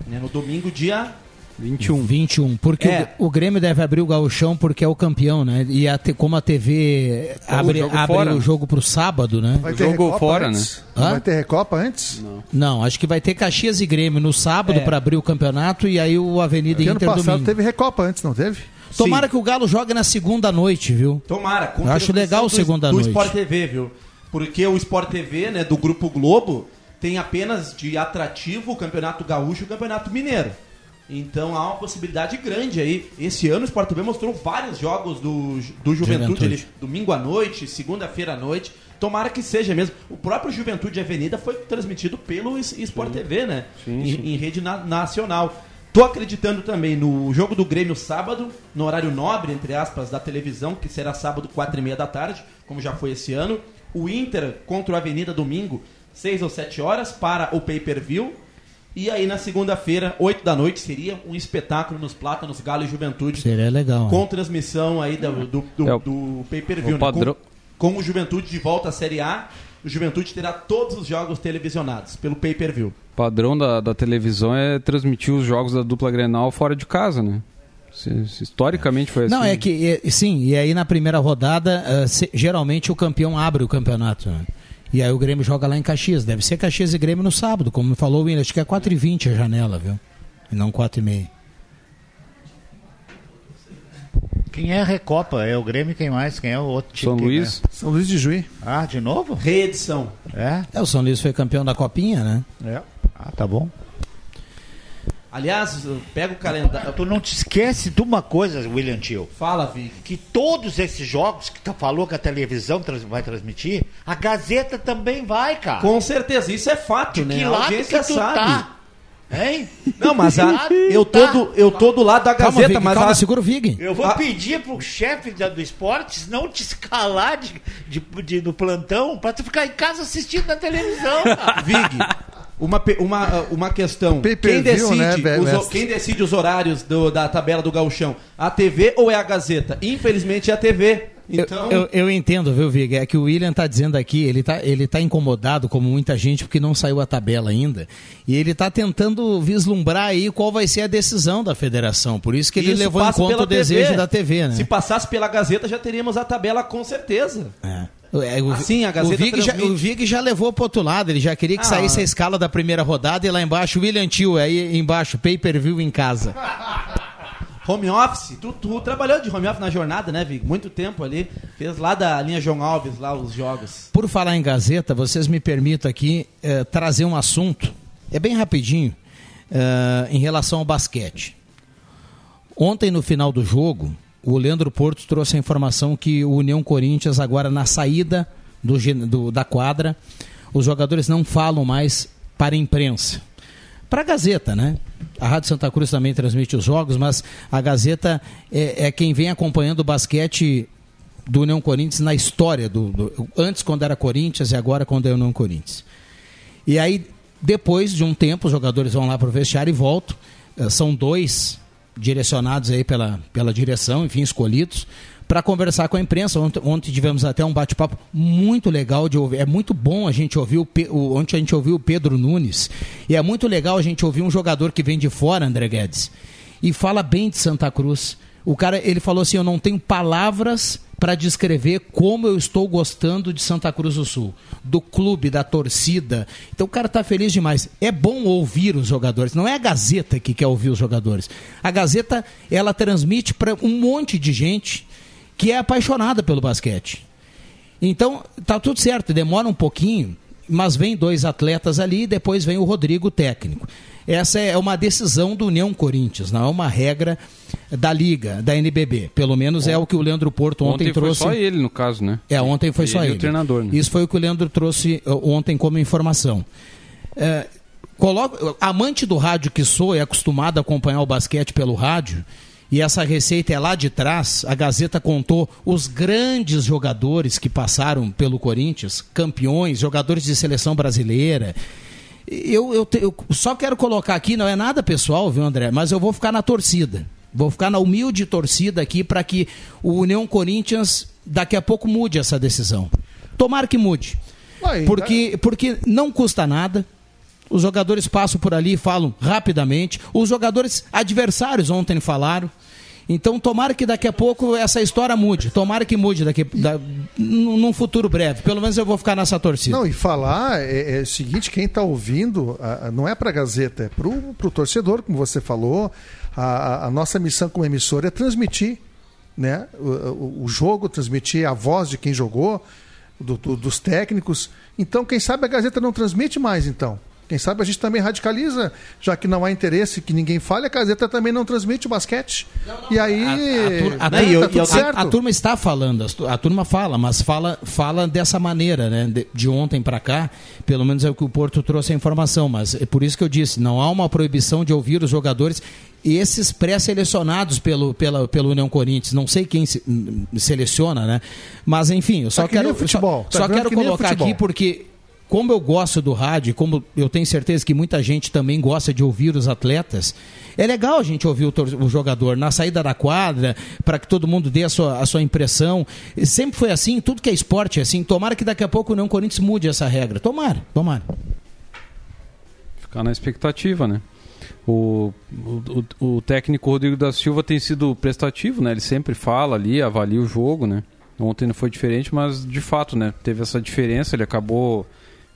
Né, no domingo, dia 21. 21, porque É. o, o Grêmio deve abrir o gauchão porque é o campeão, né? E a te- como a TV abre, jogo abre fora, o jogo pro sábado, né? Vai O ter jogo fora, antes? né? Não Hã? Vai ter Recopa antes? Não. Não, acho que vai ter Caxias e Grêmio no sábado É. pra abrir o campeonato e aí o Avenida Porque ano Inter passado domingo. teve Recopa antes, não teve? Tomara que o Galo jogue na segunda noite, viu? Tomara. com Eu acho legal do, segunda do noite. Sport TV, viu? Porque o Sport TV, né, do Grupo Globo, tem apenas de atrativo o Campeonato Gaúcho e o Campeonato Mineiro. Então há uma possibilidade grande aí. Esse ano o Sport TV mostrou vários jogos do, do Juventude, Juventude. ali, domingo à noite, segunda-feira à noite. Tomara que seja mesmo. O próprio Juventude Avenida foi transmitido pelo Sport TV, né? em, em rede na- nacional. Tô acreditando também no jogo do Grêmio sábado, no horário nobre, entre aspas, da televisão, que será sábado, quatro e meia da tarde, como já foi esse ano. O Inter contra o Avenida domingo, 6 ou 7 horas, para o pay-per-view. E aí na segunda-feira, 8 da noite, seria um espetáculo nos Plátanos Galo e Juventude. Seria legal. Com transmissão aí do, do, do- É o- do pay-per-view. né? padrão- Com, com o Juventude de volta à Série A, o Juventude terá todos os jogos televisionados pelo pay-per-view. O padrão da, da televisão é transmitir os jogos da dupla Grenal fora de casa, né? Historicamente foi assim. Não, é que, é, sim, e aí na primeira rodada, ah, se- geralmente o campeão abre o campeonato. né? E aí o Grêmio joga lá em Caxias. Deve ser Caxias e Grêmio no sábado, como falou o William. Acho que é 4h20 a janela, viu? E não 4h30. Quem é a Recopa? É o Grêmio quem mais? Quem é o outro time? São Luís. São Luís de Juí. é? Ah, de novo? Reedição. É? É, o São Luís foi campeão da Copinha, né? É. Ah, tá bom. Aliás, pega o calendário. Tu não te esquece de uma coisa, William Tio. Fala, Vig. Que todos esses jogos que tu falou que a televisão trans- vai transmitir, a Gazeta também vai, cara. Com certeza, isso é fato, De né? que A lado audiência que tu sabe. tá? Hein? Não, mas a- eu, tu tô tá? do, eu tô do lado da Calma, Gazeta, Vig, mas calma, a- segura o Vig. Eu vou Ah. pedir pro chefe da- do esportes não te escalar de, de, de- no plantão pra tu ficar em casa assistindo na televisão. Vig, uma, uma, uma questão. Quem Pay-per-view, decide, né, os, quem decide os horários do- da tabela do gauchão? A TV ou é a Gazeta? Infelizmente é a TV. Então, Eu, eu, eu entendo, viu, Vig? É que o William tá dizendo aqui, ele tá, ele tá incomodado, como muita gente, porque não saiu a tabela ainda. E ele tá tentando vislumbrar aí qual vai ser a decisão da federação. Por isso que ele isso levou em conta o desejo TV. da TV, né? Se passasse pela Gazeta, já teríamos a tabela com certeza. É. É, o, Assim, a Gazeta o, Vig já, o Vig já levou pro outro lado, ele já queria que Ah. saísse a escala da primeira rodada e lá embaixo, William Tio, aí embaixo, pay-per-view em casa. Home office, tu, tu trabalhou de home office na jornada, né, Vig? Muito tempo ali. Fez lá da linha João Alves, lá os jogos. Por falar em Gazeta, vocês me permitam aqui eh, trazer um assunto, é bem rapidinho. eh, em relação ao basquete. Ontem, no final do jogo, o Leandro Porto trouxe a informação que o União Corinthians, agora na saída do, do- da quadra, os jogadores não falam mais para a imprensa. Para a Gazeta, né? A Rádio Santa Cruz também transmite os jogos, mas a Gazeta é, é quem vem acompanhando o basquete do União Corinthians na história, do, do- antes quando era Corinthians e agora quando é União Corinthians. E aí, depois de um tempo, os jogadores vão lá para o vestiário e voltam. Eh, São dois direcionados aí pela, pela direção, enfim, escolhidos, para conversar com a imprensa. Ontem, ontem tivemos até um bate-papo muito legal de ouvir. É muito bom a gente ouvir o, o ontem a gente ouviu o Pedro Nunes. E é muito legal a gente ouvir um jogador que vem de fora, André Guedes, e fala bem de Santa Cruz. O cara, ele falou assim: "Eu não tenho palavras para descrever como eu estou gostando de Santa Cruz do Sul, do clube, da torcida. Então o cara tá feliz demais. É bom ouvir os jogadores, não é a Gazeta que quer ouvir os jogadores. A Gazeta, ela transmite para um monte de gente que é apaixonada pelo basquete. Então, tá tudo certo, demora um pouquinho, mas vem dois atletas ali e depois vem o Rodrigo técnico. Essa é uma decisão do União Corinthians, não é uma regra da Liga, da NBB. Pelo menos é o que o Leandro Porto ontem, Ontem foi trouxe. só ele, no caso, né? É, ontem foi só Ele ele. o treinador, né? Isso foi o que o Leandro trouxe uh, ontem como informação. É, coloca- amante do rádio que sou, é acostumado a acompanhar o basquete pelo rádio, e essa receita é lá de trás. A Gazeta contou os grandes jogadores que passaram pelo Corinthians, campeões, jogadores de seleção brasileira. Eu, eu, eu só quero colocar aqui, não é nada pessoal, viu, André? Mas eu vou ficar na torcida. Vou ficar na humilde torcida aqui para que o União Corinthians daqui a pouco mude essa decisão. Tomara que mude. Porque, porque não custa nada. Os jogadores passam por ali e falam rapidamente. Os jogadores adversários ontem falaram. Então, tomara que daqui a pouco essa história mude. Tomara que mude daqui, da, num futuro breve. Pelo menos eu vou ficar nessa torcida. Não, e falar é, é o seguinte, quem está ouvindo, a- a- não é para a Gazeta, é para o torcedor, como você falou. A, a- nossa missão como emissora é transmitir né, o, o- o jogo, transmitir a voz de quem jogou, do- do- dos técnicos. Então, quem sabe a Gazeta não transmite mais, então. Quem sabe a gente também radicaliza, já que não há interesse que ninguém fale, a Gazeta também não transmite o basquete. E aí. A, né, tá turma está falando, a turma fala, mas fala, fala dessa maneira, né? De, de ontem para cá, pelo menos é o que o Porto trouxe a informação, mas é por isso que eu disse, não há uma proibição de ouvir os jogadores, esses pré-selecionados pelo, pela, pelo União Corinthians, não sei quem se- seleciona, né? Mas enfim, eu só Tá que quero, futebol, só, tá só quero que colocar aqui porque como eu gosto do rádio, como eu tenho certeza que muita gente também gosta de ouvir os atletas, é legal a gente ouvir o, o jogador na saída da quadra, para que todo mundo dê a sua, a sua impressão. Sempre foi assim, tudo que é esporte é assim. Tomara que daqui a pouco o União Corinthians mude essa regra. Tomara, tomara. Ficar na expectativa, né? O, o, o- o técnico Rodrigo da Silva tem sido prestativo, né? Ele sempre fala ali, avalia o jogo, né? Ontem não foi diferente, mas de fato, né? Teve essa diferença, ele acabou...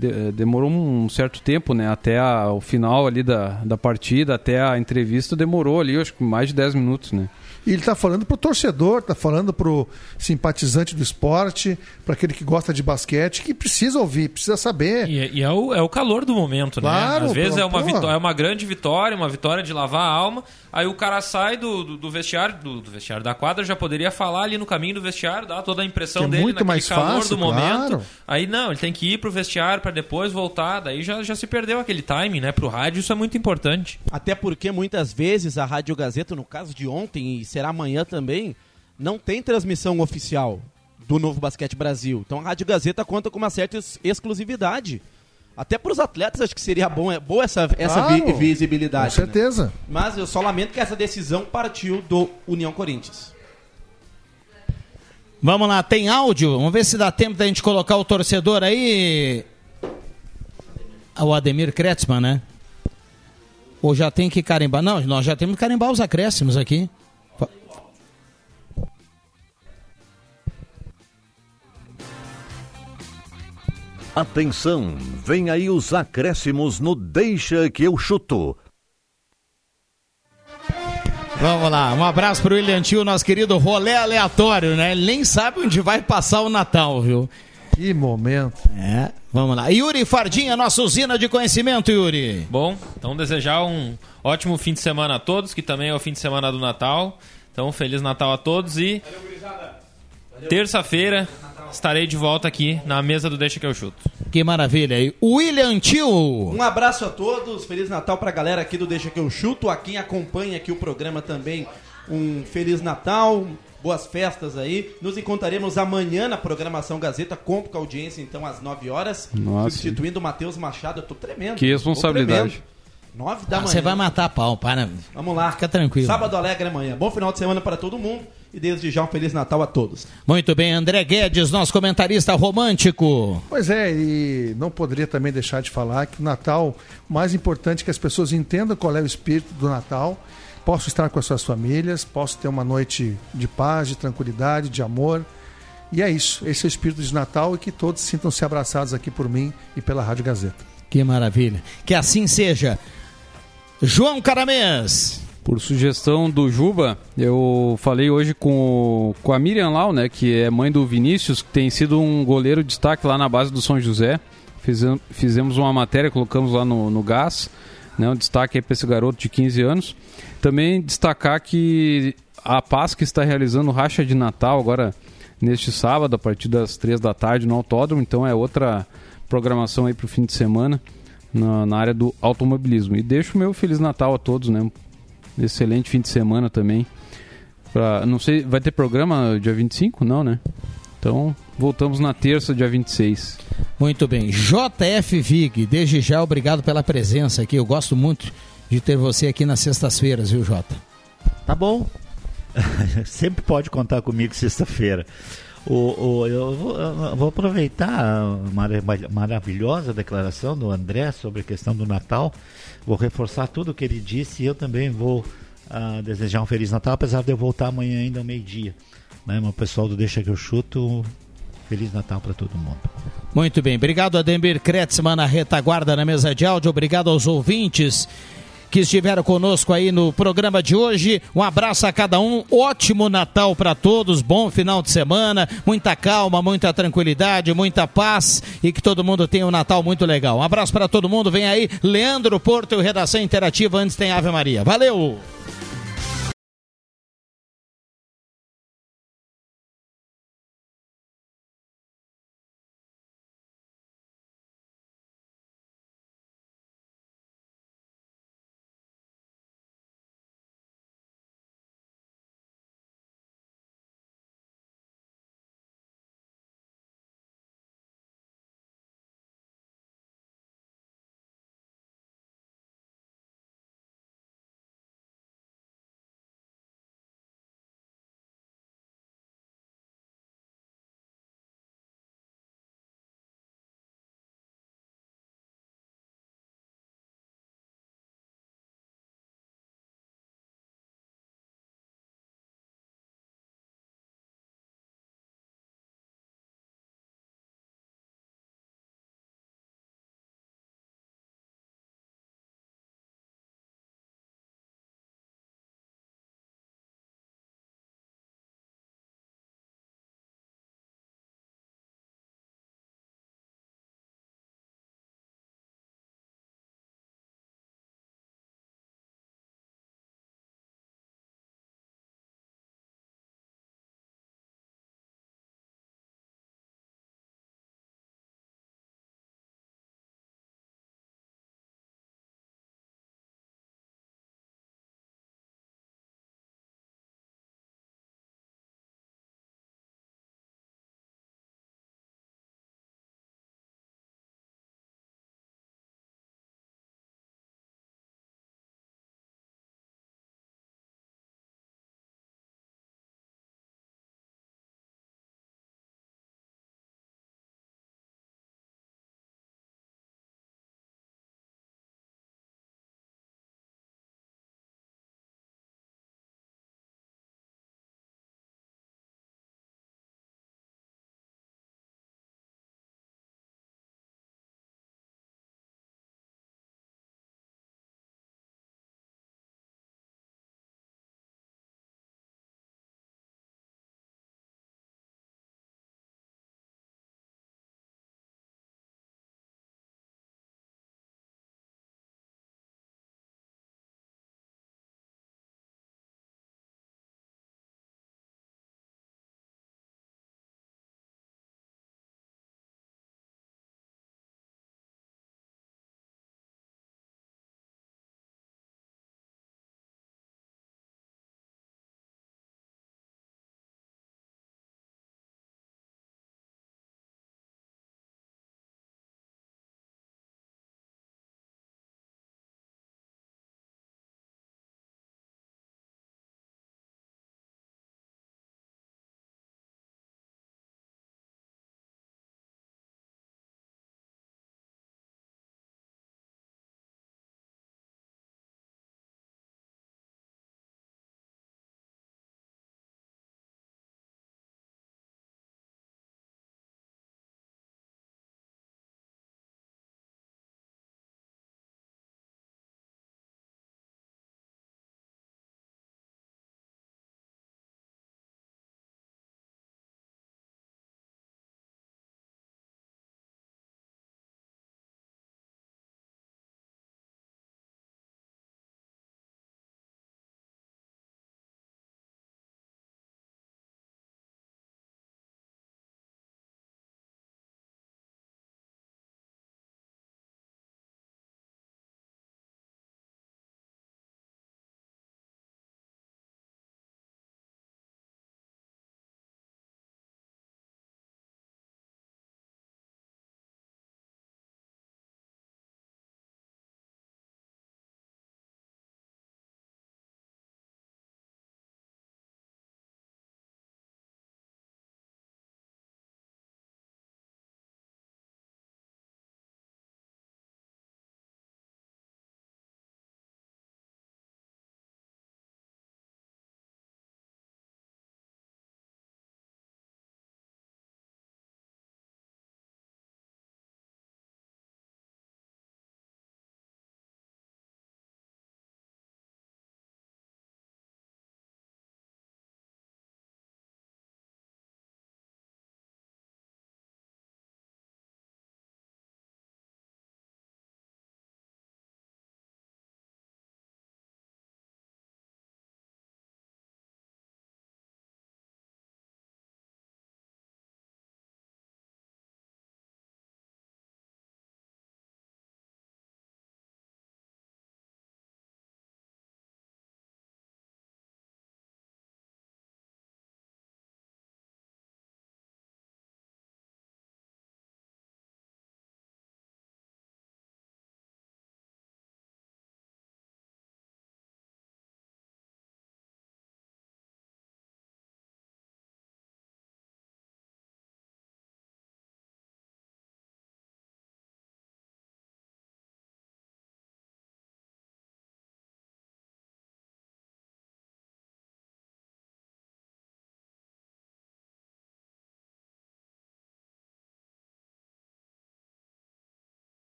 de- eh, demorou um certo tempo, né? Até a- o final ali da, da partida, até a entrevista, demorou ali, acho que mais de 10 minutos, né? E ele está falando para o torcedor, está falando para o simpatizante do esporte, para aquele que gosta de basquete, que precisa ouvir, precisa saber. E, é- e é, o, é o calor do momento, Claro, né? Às vezes pô, é uma, pô. vitó- é uma grande vitória, uma vitória de lavar a alma. Aí o cara sai do, do, do vestiário, do, do vestiário da quadra, já poderia falar ali no caminho do vestiário, dar toda a impressão Que é dele muito naquele mais calor fácil, do momento. claro. Aí não, ele tem que ir pro vestiário para depois voltar. Daí já, já se perdeu aquele timing, né? Pro rádio isso é muito importante. Até porque muitas vezes a Rádio Gazeta, no caso de ontem e será amanhã também, não tem transmissão oficial do Novo Basquete Brasil. Então a Rádio Gazeta conta com uma certa ex- exclusividade. Até para os atletas acho que seria bom, é boa essa, essa vi- Claro, visibilidade. com né? certeza. Mas eu só lamento que essa decisão partiu do União Corinthians. Vamos lá, tem áudio? Vamos ver se dá tempo da gente colocar o torcedor aí. Ah, O Ademir Kretzmann, né? Ou já tem que carimbar? Não, nós já temos que carimbar os acréscimos aqui. Atenção, vem aí os acréscimos no Deixa que eu chuto. Vamos lá, um abraço pro William Tio, nosso querido rolê aleatório, né? Ele nem sabe onde vai passar o Natal, viu? Que momento. É, vamos lá. Yuri Fardinha, nossa usina de conhecimento, Yuri. Bom, então desejar um ótimo fim de semana a todos, que também é o fim de semana do Natal. Então, Feliz Natal a todos e terça-feira estarei de volta aqui na mesa do Deixa que eu chuto. Que maravilha. E William Tio. Um abraço a todos, Feliz Natal pra galera aqui do Deixa que eu chuto, a quem acompanha aqui o programa também, um Feliz Natal, boas festas aí. Nos encontraremos amanhã na programação Gazeta, conto com a audiência então às 9 horas, Nossa. substituindo o Matheus Machado, eu tô tremendo. Que responsabilidade. Tô tremendo. 9 da Ah, manhã. Você vai matar a pau, para. Vamos lá. Fica tranquilo. Sábado alegre amanhã. Bom final de semana para todo mundo e desde já um Feliz Natal a todos. Muito bem, André Guedes, nosso comentarista romântico. Pois é, e não poderia também deixar de falar que o Natal, o mais importante é que as pessoas entendam qual é o espírito do Natal, possam estar com as suas famílias, possam ter uma noite de paz, de tranquilidade, de amor. E é isso, esse é o espírito de Natal e que todos sintam-se abraçados aqui por mim e pela Rádio Gazeta. Que maravilha. Que assim seja. João Caramês. Por sugestão do Juba, eu falei hoje com, com a Miriam Lau, né, que é mãe do Vinícius, que tem sido um goleiro de destaque lá na base do São José. Fizem- fizemos uma matéria, colocamos lá no, no Gás, né, um destaque para esse garoto de 15 anos. Também destacar que a que está realizando Racha de Natal agora neste sábado, a partir das 3 da tarde no Autódromo, então é outra programação aí para o fim de semana na, na área do automobilismo. E deixo o meu Feliz Natal a todos, né? Excelente fim de semana também. Pra, não sei, vai ter programa dia 25? Não, né? Então, voltamos na terça, dia 26. Muito bem. JF Vig, desde já obrigado pela presença aqui. Eu gosto muito de ter você aqui nas sextas-feiras, viu, Jota? Tá bom. <laughs> Sempre pode contar comigo sexta-feira. O, o- eu, vou, eu vou aproveitar a mara- maravilhosa declaração do André sobre a questão do Natal. Vou reforçar tudo o que ele disse e eu também vou ah, desejar um Feliz Natal, apesar de eu voltar amanhã ainda ao meio-dia. Né? Mas o pessoal do Deixa que eu chuto, Feliz Natal para todo mundo. Muito bem. Obrigado, Ademir Kretzmann, na retaguarda na mesa de áudio. Obrigado aos ouvintes que estiveram conosco aí no programa de hoje. Um abraço a cada um. Ótimo Natal para todos. Bom final de semana. Muita calma, muita tranquilidade, muita paz e que todo mundo tenha um Natal muito legal. Um abraço para todo mundo. Vem aí, Leandro Porto e Redação Interativa. Antes tem Ave Maria. Valeu!